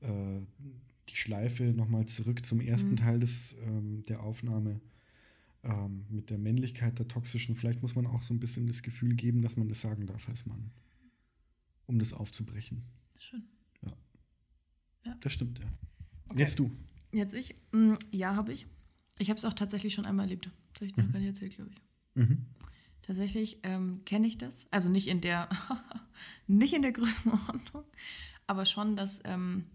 [SPEAKER 2] äh, die Schleife nochmal zurück zum ersten Teil des, ähm, der Aufnahme ähm, mit der Männlichkeit der toxischen. Vielleicht muss man auch so ein bisschen das Gefühl geben, dass man das sagen darf als Mann, um das aufzubrechen.
[SPEAKER 1] Schön.
[SPEAKER 2] Das stimmt, ja.
[SPEAKER 1] Okay.
[SPEAKER 2] Jetzt du.
[SPEAKER 1] Jetzt ich? Mm, Ja, habe ich. Ich habe es auch tatsächlich schon einmal erlebt. Das habe ich noch gar nicht erzählt, glaube ich.
[SPEAKER 2] Mhm.
[SPEAKER 1] Tatsächlich ähm, kenne ich das. Also nicht in der, nicht in der Größenordnung, aber schon, dass ähm,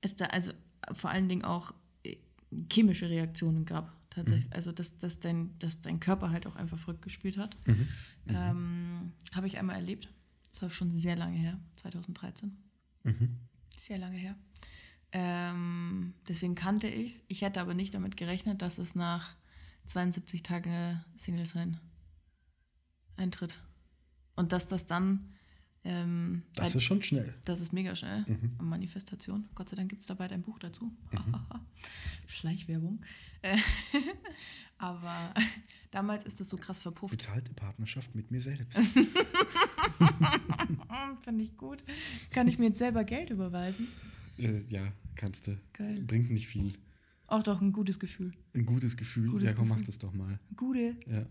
[SPEAKER 1] es da also vor allen Dingen auch äh, chemische Reaktionen gab. Tatsächlich. Also dass, dass, dein, dass dein Körper halt auch einfach verrückt gespielt hat. Ähm, Habe ich einmal erlebt. Das war schon sehr lange her, 2013.
[SPEAKER 2] Mhm.
[SPEAKER 1] Sehr lange her. Ähm, deswegen kannte ich es. Ich hätte aber nicht damit gerechnet, dass es nach 72 Tagen Single sein eintritt. Und dass das dann, ähm,
[SPEAKER 2] Das
[SPEAKER 1] bei-
[SPEAKER 2] ist schon schnell.
[SPEAKER 1] das ist mega schnell. Manifestation. Gott sei Dank gibt es da bald ein Buch dazu. Schleichwerbung. Äh, aber damals ist das so krass verpufft.
[SPEAKER 2] Bezahlte Partnerschaft mit mir selbst.
[SPEAKER 1] Finde ich gut. Kann ich mir jetzt selber Geld überweisen?
[SPEAKER 2] äh, ja, kannst du.
[SPEAKER 1] Geil.
[SPEAKER 2] Bringt nicht viel.
[SPEAKER 1] Auch doch ein gutes Gefühl.
[SPEAKER 2] Ein gutes Gefühl.
[SPEAKER 1] Gutes
[SPEAKER 2] ja, komm,
[SPEAKER 1] Gefühl.
[SPEAKER 2] mach das doch mal.
[SPEAKER 1] Gute.
[SPEAKER 2] Ja.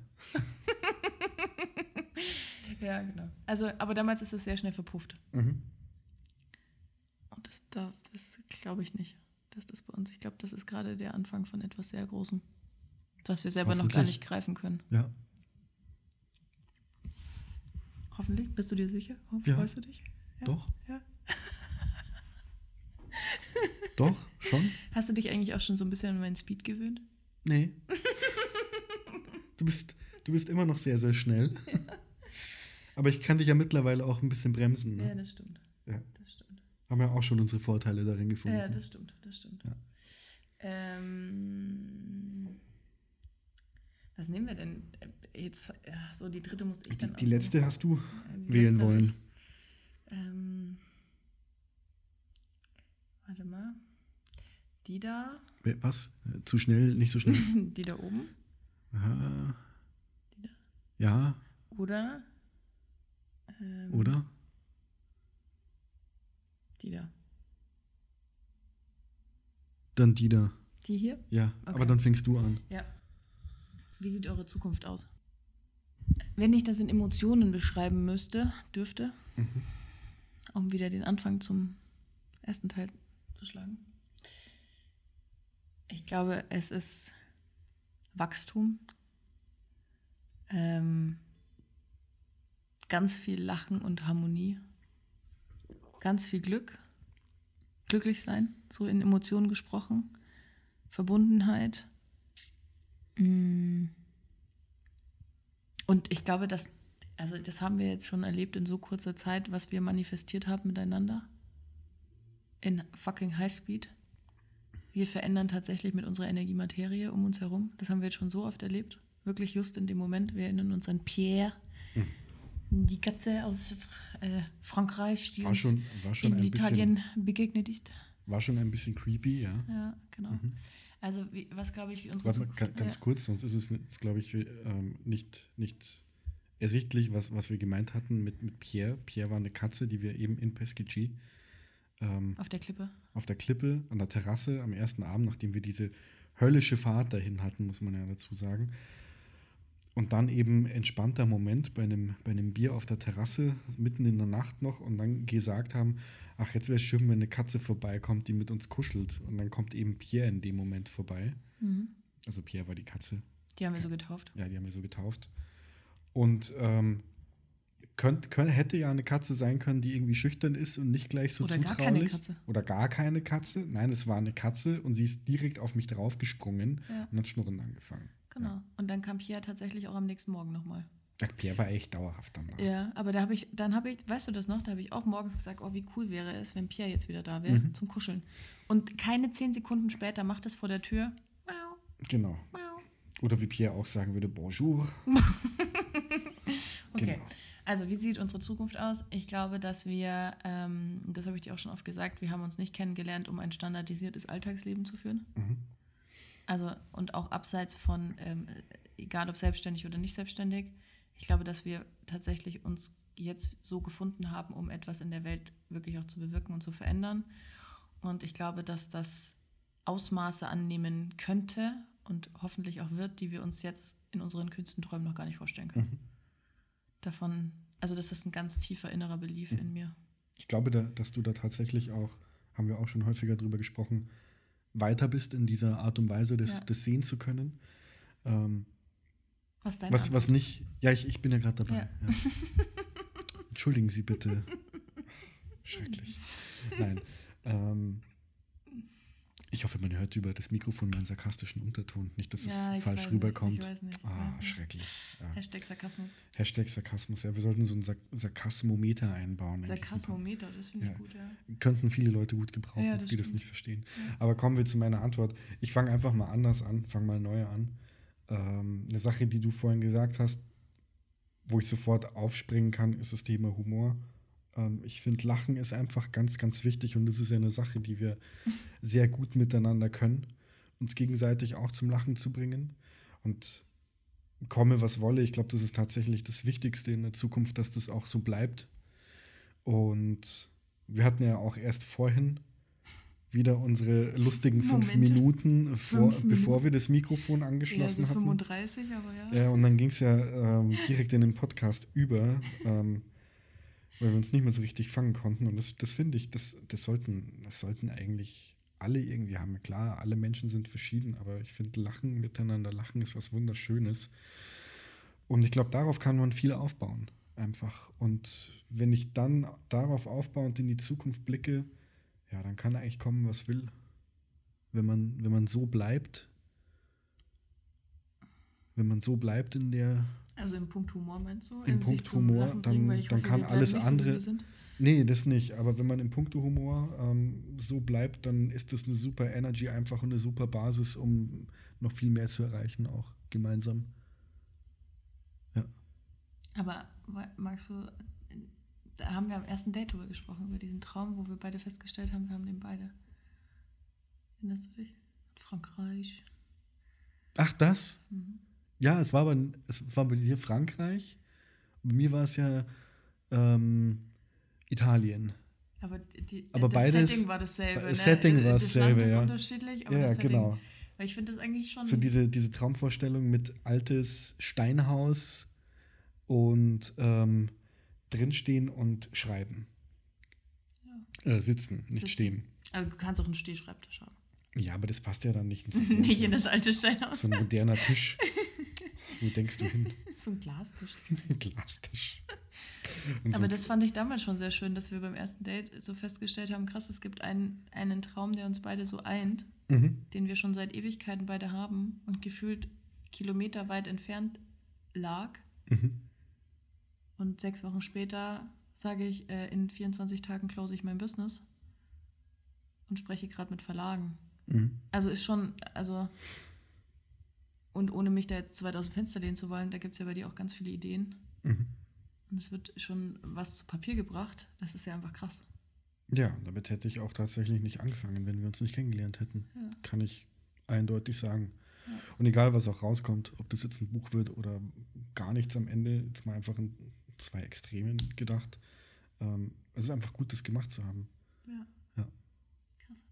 [SPEAKER 1] Ja, genau. Also, aber damals ist das sehr schnell verpufft.
[SPEAKER 2] Mhm.
[SPEAKER 1] Und das, da, das glaube ich nicht, dass das bei uns. Ich glaube, das ist gerade der Anfang von etwas sehr Großem, was wir selber noch gar
[SPEAKER 2] Hoffentlich.
[SPEAKER 1] nicht greifen können.
[SPEAKER 2] Ja.
[SPEAKER 1] Hoffentlich. Bist du dir sicher? Oh,
[SPEAKER 2] Ja.
[SPEAKER 1] Freust du dich? Ja.
[SPEAKER 2] Doch.
[SPEAKER 1] Ja.
[SPEAKER 2] Doch, schon?
[SPEAKER 1] Hast du dich eigentlich auch schon so ein bisschen an meinen Speed gewöhnt?
[SPEAKER 2] Nee. Du bist, du bist immer noch sehr, sehr schnell. Aber ich kann dich ja mittlerweile auch ein bisschen bremsen.
[SPEAKER 1] Ja,
[SPEAKER 2] Ne?
[SPEAKER 1] das stimmt.
[SPEAKER 2] Ja.
[SPEAKER 1] Das stimmt.
[SPEAKER 2] Haben ja auch schon unsere Vorteile darin gefunden.
[SPEAKER 1] Ja, das stimmt. Das stimmt.
[SPEAKER 2] Ja.
[SPEAKER 1] Ähm, was nehmen wir denn? Jetzt, ja, so die dritte muss ich
[SPEAKER 2] die,
[SPEAKER 1] dann
[SPEAKER 2] die letzte hast du.
[SPEAKER 1] Die
[SPEAKER 2] wählen wollen.
[SPEAKER 1] Ähm, warte mal. Die da,
[SPEAKER 2] Was? Zu schnell, nicht so schnell?
[SPEAKER 1] die da oben.
[SPEAKER 2] Aha.
[SPEAKER 1] Die da.
[SPEAKER 2] Ja.
[SPEAKER 1] Oder? Ähm,
[SPEAKER 2] Oder?
[SPEAKER 1] Die da.
[SPEAKER 2] Dann die da.
[SPEAKER 1] Die hier?
[SPEAKER 2] Ja,
[SPEAKER 1] Okay.
[SPEAKER 2] aber dann fängst du an.
[SPEAKER 1] Ja. Wie sieht eure Zukunft aus? Wenn ich das in Emotionen beschreiben müsste, dürfte, um wieder den Anfang zum ersten Teil zu schlagen. Ich glaube, es ist Wachstum, ähm, ganz viel Lachen und Harmonie, ganz viel Glück, glücklich sein, so in Emotionen gesprochen, Verbundenheit. Mm. Und ich glaube, dass, also das haben wir jetzt schon erlebt in so kurzer Zeit, was wir manifestiert haben miteinander. In fucking Highspeed. Wir verändern tatsächlich mit unserer Energie Materie um uns herum. Das haben wir jetzt schon so oft erlebt. Wirklich just in dem Moment. Wir erinnern uns an Pierre, die Katze aus äh, Frankreich, die
[SPEAKER 2] War
[SPEAKER 1] uns
[SPEAKER 2] schon, schon
[SPEAKER 1] in
[SPEAKER 2] ein bisschen,
[SPEAKER 1] Italien begegnet ist.
[SPEAKER 2] war schon ein bisschen creepy, ja.
[SPEAKER 1] Ja, genau. Also, wie, was glaube ich, unsere
[SPEAKER 2] Warte mal,
[SPEAKER 1] Zukunft-
[SPEAKER 2] ga- ganz
[SPEAKER 1] ja.
[SPEAKER 2] kurz, sonst ist es, glaube ich, ähm, nicht, nicht ersichtlich, was, was wir gemeint hatten mit, mit Pierre. Pierre war eine Katze, die wir eben in Pescici ähm,
[SPEAKER 1] Auf der Klippe.
[SPEAKER 2] auf der Klippe, an der Terrasse am ersten Abend, nachdem wir diese höllische Fahrt dahin hatten, muss man ja dazu sagen. Und dann eben entspannter Moment bei einem, bei einem Bier auf der Terrasse, mitten in der Nacht noch, und dann gesagt haben, ach, jetzt wäre es schön, wenn eine Katze vorbeikommt, die mit uns kuschelt. Und dann kommt eben Pierre in dem Moment vorbei.
[SPEAKER 1] Mhm.
[SPEAKER 2] Also Pierre war die Katze.
[SPEAKER 1] Die haben wir so getauft.
[SPEAKER 2] Ja, die haben wir so getauft. Und ähm, könnt, könnt, hätte ja eine Katze sein können, die irgendwie schüchtern ist und nicht gleich so
[SPEAKER 1] Oder gar
[SPEAKER 2] zutraulich.
[SPEAKER 1] keine Katze.
[SPEAKER 2] Oder gar keine Katze. Nein, es war eine Katze und sie ist direkt auf mich draufgesprungen
[SPEAKER 1] Ja.
[SPEAKER 2] und hat Schnurren angefangen.
[SPEAKER 1] Genau. Und dann kam Pierre tatsächlich auch am nächsten Morgen nochmal.
[SPEAKER 2] Ja, Pierre war echt dauerhaft dann da.
[SPEAKER 1] Ja, aber da habe ich, dann habe ich, weißt du das noch, da habe ich auch morgens gesagt, oh, wie cool wäre es, wenn Pierre jetzt wieder da wäre
[SPEAKER 2] Mhm.
[SPEAKER 1] zum Kuscheln. Und keine zehn Sekunden später macht es vor der Tür. Miau,
[SPEAKER 2] Genau.
[SPEAKER 1] miau.
[SPEAKER 2] Oder wie Pierre auch sagen würde, Bonjour.
[SPEAKER 1] Okay.
[SPEAKER 2] Genau.
[SPEAKER 1] Also, wie sieht unsere Zukunft aus? Ich glaube, dass wir, ähm, das habe ich dir auch schon oft gesagt, wir haben uns nicht kennengelernt, um ein standardisiertes Alltagsleben zu führen.
[SPEAKER 2] Mhm.
[SPEAKER 1] Also, und auch abseits von, ähm, egal ob selbstständig oder nicht selbstständig, ich glaube, dass wir tatsächlich uns jetzt so gefunden haben, um etwas in der Welt wirklich auch zu bewirken und zu verändern. Und ich glaube, dass das Ausmaße annehmen könnte und hoffentlich auch wird, die wir uns jetzt in unseren kühnsten Träumen noch gar nicht vorstellen können.
[SPEAKER 2] Mhm.
[SPEAKER 1] Davon, also das ist ein ganz tiefer innerer Belief in mir.
[SPEAKER 2] Ich glaube, da, dass du da tatsächlich auch, haben wir auch schon häufiger drüber gesprochen, weiter bist in dieser Art und Weise, das,
[SPEAKER 1] Ja.
[SPEAKER 2] das sehen zu können. Ähm,
[SPEAKER 1] Was ist deine
[SPEAKER 2] was, was nicht. Ja, ich, ich bin ja gerade dabei.
[SPEAKER 1] Ja.
[SPEAKER 2] Entschuldigen Sie bitte. Schrecklich. Nein. Ähm, ich hoffe, man hört über das Mikrofon meinen sarkastischen Unterton. Nicht, dass
[SPEAKER 1] Ja,
[SPEAKER 2] es falsch
[SPEAKER 1] nicht,
[SPEAKER 2] rüberkommt.
[SPEAKER 1] ich weiß nicht, ich
[SPEAKER 2] ah,
[SPEAKER 1] nicht.
[SPEAKER 2] schrecklich. Ja.
[SPEAKER 1] Hashtag Sarkasmus.
[SPEAKER 2] Hashtag Sarkasmus. Ja, wir sollten so einen Sark Sarkasmometer einbauen.
[SPEAKER 1] Sarkasmometer, das finde ich
[SPEAKER 2] Ja.
[SPEAKER 1] gut, ja.
[SPEAKER 2] Könnten viele Leute gut gebrauchen,
[SPEAKER 1] das
[SPEAKER 2] die das
[SPEAKER 1] stimmt.
[SPEAKER 2] nicht verstehen. Aber kommen wir zu meiner Antwort. Ich fange einfach mal anders an, fange mal neu an. Ähm, eine Sache, die du vorhin gesagt hast, wo ich sofort aufspringen kann, ist das Thema Humor. Ähm, ich finde, Lachen ist einfach ganz, ganz wichtig und das ist ja eine Sache, die wir sehr gut miteinander können, uns gegenseitig auch zum Lachen zu bringen. Und komme, was wolle, ich glaube, das ist tatsächlich das Wichtigste in der Zukunft, dass das auch so bleibt. Und wir hatten ja auch erst vorhin wieder unsere lustigen fünf
[SPEAKER 1] Momente.
[SPEAKER 2] Minuten, vor,
[SPEAKER 1] Fünf
[SPEAKER 2] bevor wir das Mikrofon
[SPEAKER 1] Ja,
[SPEAKER 2] angeschlossen
[SPEAKER 1] so
[SPEAKER 2] hatten.
[SPEAKER 1] 35, aber ja.
[SPEAKER 2] Ja, und dann ging es ja ähm, direkt in den Podcast über, ähm, weil wir uns nicht mehr so richtig fangen konnten. Und das, das finde ich, das, das, sollten, das sollten eigentlich alle irgendwie haben. Klar, alle Menschen sind verschieden, aber ich finde, Lachen miteinander, Lachen ist was Wunderschönes. Und ich glaube, darauf kann man viel aufbauen. Einfach. Und wenn ich dann darauf aufbauend in die Zukunft blicke, ja, dann kann eigentlich kommen, was will. Wenn man, wenn man so bleibt, wenn man so bleibt in der.
[SPEAKER 1] Also im Punkt Humor meinst du?
[SPEAKER 2] Im Punkt Humor, dann-
[SPEAKER 1] bringen,
[SPEAKER 2] dann
[SPEAKER 1] hoffe,
[SPEAKER 2] kann alles
[SPEAKER 1] so,
[SPEAKER 2] andere-
[SPEAKER 1] sind.
[SPEAKER 2] Nee, das nicht. Aber wenn man im Punkto Humor ähm, so bleibt, dann ist das eine super Energy einfach und eine super Basis, um noch viel mehr zu erreichen, auch gemeinsam. Ja.
[SPEAKER 1] Aber magst du, da haben wir am ersten Date drüber gesprochen, über diesen Traum, wo wir beide festgestellt haben, wir haben den beide. Erinnerst du dich? Frankreich.
[SPEAKER 2] Ach, das?
[SPEAKER 1] Mhm.
[SPEAKER 2] Ja, es war, aber, es war bei dir Frankreich Bei mir war es ja ähm, Italien.
[SPEAKER 1] Aber, die,
[SPEAKER 2] Aber
[SPEAKER 1] das
[SPEAKER 2] beides-
[SPEAKER 1] Setting war dasselbe.
[SPEAKER 2] das
[SPEAKER 1] Ne?
[SPEAKER 2] Setting war
[SPEAKER 1] das
[SPEAKER 2] dasselbe,
[SPEAKER 1] ist
[SPEAKER 2] ja.
[SPEAKER 1] unterschiedlich, aber
[SPEAKER 2] Ja,
[SPEAKER 1] das
[SPEAKER 2] ja,
[SPEAKER 1] Setting.
[SPEAKER 2] genau.
[SPEAKER 1] Weil ich finde das eigentlich schon.
[SPEAKER 2] So diese, diese Traumvorstellung mit altes Steinhaus und ähm, drinstehen und schreiben. Äh, sitzen, nicht
[SPEAKER 1] Sitzen.
[SPEAKER 2] stehen.
[SPEAKER 1] aber du kannst auch einen Stehschreibtisch haben.
[SPEAKER 2] Ja, aber das passt ja dann nicht ins
[SPEAKER 1] Nicht in das alte Steinhaus.
[SPEAKER 2] So ein moderner Tisch. Wo denkst du hin?
[SPEAKER 1] so ein Glastisch.
[SPEAKER 2] Glastisch. Und
[SPEAKER 1] Aber
[SPEAKER 2] so,
[SPEAKER 1] das fand ich damals schon sehr schön, dass wir beim ersten Date so festgestellt haben, krass, es gibt einen, einen Traum, der uns beide so eint,
[SPEAKER 2] mhm.
[SPEAKER 1] den wir schon seit Ewigkeiten beide haben und gefühlt kilometerweit entfernt lag.
[SPEAKER 2] Mhm.
[SPEAKER 1] Und sechs Wochen später sage ich, äh, in 24 Tagen close ich mein Business und spreche gerade mit Verlagen.
[SPEAKER 2] Mhm.
[SPEAKER 1] Also ist schon, also, und ohne mich da jetzt zu weit aus dem Fenster lehnen zu wollen, da gibt es ja bei dir auch ganz viele Ideen.
[SPEAKER 2] Mhm.
[SPEAKER 1] Und es wird schon was zu Papier gebracht. Das ist ja einfach krass.
[SPEAKER 2] Ja, damit hätte ich auch tatsächlich nicht angefangen, wenn wir uns nicht kennengelernt hätten.
[SPEAKER 1] Ja.
[SPEAKER 2] Kann ich eindeutig sagen.
[SPEAKER 1] Ja.
[SPEAKER 2] Und egal, was auch rauskommt, ob das jetzt ein Buch wird oder gar nichts am Ende, jetzt mal einfach in zwei Extremen gedacht. Ähm, es ist einfach gut, das gemacht zu haben.
[SPEAKER 1] Ja.
[SPEAKER 2] Ja.
[SPEAKER 1] Krass.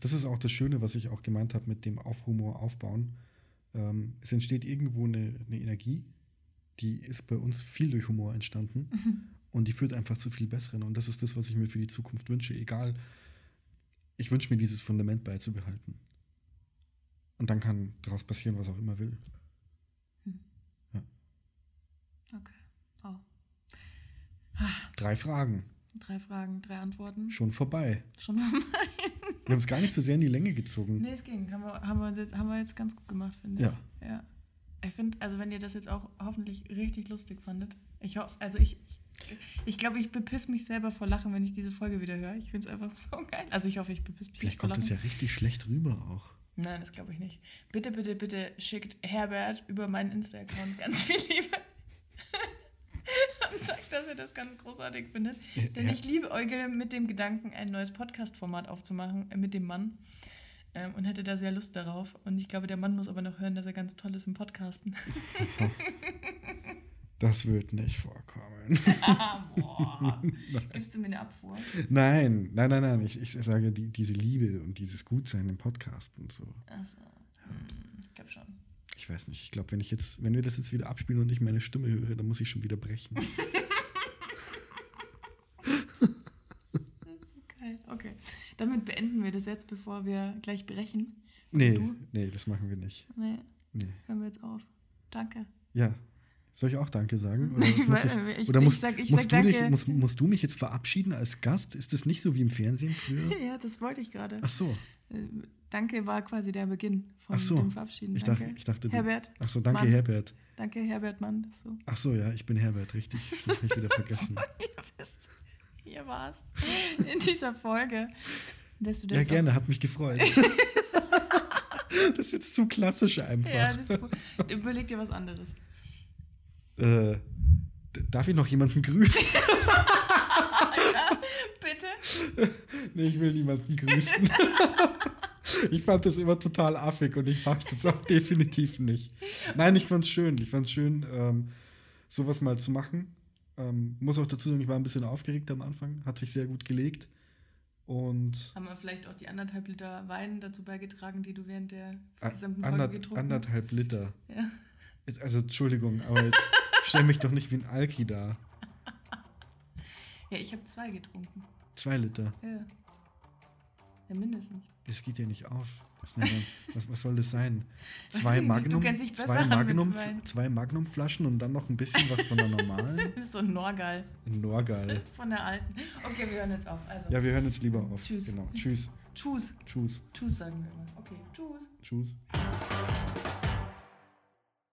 [SPEAKER 2] Das ist auch das Schöne, was ich auch gemeint habe mit dem auf Humor aufbauen. Ähm, es entsteht irgendwo eine, eine Energie, die ist bei uns viel durch Humor entstanden und die führt einfach zu viel Besseren. Und das ist das, was ich mir für die Zukunft wünsche. Egal, ich wünsche mir dieses Fundament beizubehalten. Und dann kann daraus passieren, was auch immer will.
[SPEAKER 1] Okay. Wow.
[SPEAKER 2] Drei Fragen,
[SPEAKER 1] Drei Fragen, drei Antworten.
[SPEAKER 2] schon vorbei.
[SPEAKER 1] Schon mal.
[SPEAKER 2] Wir haben es gar nicht so sehr in die Länge gezogen.
[SPEAKER 1] nee, es ging. Haben wir, haben, wir jetzt, haben wir jetzt ganz gut gemacht, finde ich.
[SPEAKER 2] Ja.
[SPEAKER 1] Ja. Ich finde, also wenn ihr das jetzt auch hoffentlich richtig lustig fandet. Ich hoffe, also ich, ich, glaube, ich bepiss mich selber vor Lachen, wenn ich diese Folge wieder höre. Ich finde es einfach so geil. Also ich hoffe, ich bepiss mich
[SPEAKER 2] Vielleicht
[SPEAKER 1] vor
[SPEAKER 2] kommt
[SPEAKER 1] Lachen.
[SPEAKER 2] das ja richtig schlecht rüber auch.
[SPEAKER 1] Nein, das glaube ich nicht. Bitte, bitte, bitte schickt Herbert über meinen Insta-Account ganz viel Liebe. Und sagt, dass ihr das ganz großartig findet. Denn
[SPEAKER 2] Ja.
[SPEAKER 1] ich liebe Euge mit dem Gedanken, ein neues Podcast-Format aufzumachen äh, mit dem Mann. Ähm, und hätte da sehr Lust darauf. Und ich glaube, der Mann muss aber noch hören, dass er ganz toll ist im Podcasten.
[SPEAKER 2] Das wird nicht vorkommen.
[SPEAKER 1] ah. Gibst du mir eine Abfuhr?
[SPEAKER 2] Nein, nein, nein, nein. Ich, ich sage die, diese Liebe und dieses Gutsein im Podcast und so.
[SPEAKER 1] Achso. Hm, ich glaube schon.
[SPEAKER 2] Ich weiß nicht. Ich glaube, wenn ich jetzt, wenn wir das jetzt wieder abspielen und ich meine Stimme höre, dann muss ich schon wieder brechen.
[SPEAKER 1] Das ist so geil. Okay. Damit beenden wir das jetzt, bevor wir gleich brechen.
[SPEAKER 2] Nee,
[SPEAKER 1] du?
[SPEAKER 2] nee, das machen wir nicht.
[SPEAKER 1] Nee,
[SPEAKER 2] Nee.
[SPEAKER 1] hören wir jetzt auf. Danke.
[SPEAKER 2] Ja. Soll ich auch Danke sagen? Oder,
[SPEAKER 1] Ich
[SPEAKER 2] muss, ich,
[SPEAKER 1] ich-
[SPEAKER 2] oder
[SPEAKER 1] ich
[SPEAKER 2] musst,
[SPEAKER 1] sag-
[SPEAKER 2] du dich, musst, musst du mich jetzt verabschieden als Gast? Ist das nicht so wie im Fernsehen früher?
[SPEAKER 1] Ja, das wollte ich gerade.
[SPEAKER 2] Ach so.
[SPEAKER 1] Danke war quasi der Beginn von
[SPEAKER 2] Ach so.
[SPEAKER 1] dem Verabschieden.
[SPEAKER 2] Ich
[SPEAKER 1] danke.
[SPEAKER 2] dachte, ich dachte.
[SPEAKER 1] Herbert.
[SPEAKER 2] Ach so, danke
[SPEAKER 1] Mann.
[SPEAKER 2] Herbert.
[SPEAKER 1] Danke, Herbert Mann, du
[SPEAKER 2] Ach so, ja, ich bin Herbert, richtig. Das habe ich wieder vergessen.
[SPEAKER 1] hier bist. Hier warst. In dieser Folge. Dass du
[SPEAKER 2] Ja, gerne, hat mich gefreut. das ist jetzt zu klassisch einfach.
[SPEAKER 1] ja, das überleg dir was anderes.
[SPEAKER 2] äh, darf ich noch jemanden grüßen?
[SPEAKER 1] Bitte?
[SPEAKER 2] nee, ich will niemanden grüßen. Ich fand das immer total affig und ich mach's jetzt auch definitiv nicht. Nein, ich fand's schön. Ich fand's schön, ähm, sowas mal zu machen. Ähm, muss auch dazu sagen, ich war ein bisschen aufgeregt am Anfang, hat sich sehr gut gelegt. Und
[SPEAKER 1] Haben wir vielleicht auch die anderthalb Liter Wein dazu beigetragen, die du während der gesamten Folge
[SPEAKER 2] ander,
[SPEAKER 1] getrunken hast?
[SPEAKER 2] anderthalb Liter.
[SPEAKER 1] Ja.
[SPEAKER 2] Jetzt, also, Entschuldigung, aber jetzt stell mich doch nicht wie ein Alki da.
[SPEAKER 1] ja, ich habe zwei getrunken.
[SPEAKER 2] Zwei Liter.
[SPEAKER 1] Ja. Ja, mindestens.
[SPEAKER 2] Das geht ja nicht auf. Eine, was, was soll das sein? Zwei Magnum, zwei Magnum, zwei Magnumflaschen und dann noch ein bisschen was von der normalen.
[SPEAKER 1] Das ist so ein Norgal
[SPEAKER 2] Norgal.
[SPEAKER 1] von der alten. Okay, wir hören jetzt auf. Also,
[SPEAKER 2] Ja, wir hören jetzt lieber auf.
[SPEAKER 1] Tschüss.
[SPEAKER 2] Genau. Tschüss.
[SPEAKER 1] Tschüss.
[SPEAKER 2] Tschüss.
[SPEAKER 1] Tschüss sagen wir immer. Okay, tschüss.
[SPEAKER 2] Tschüss.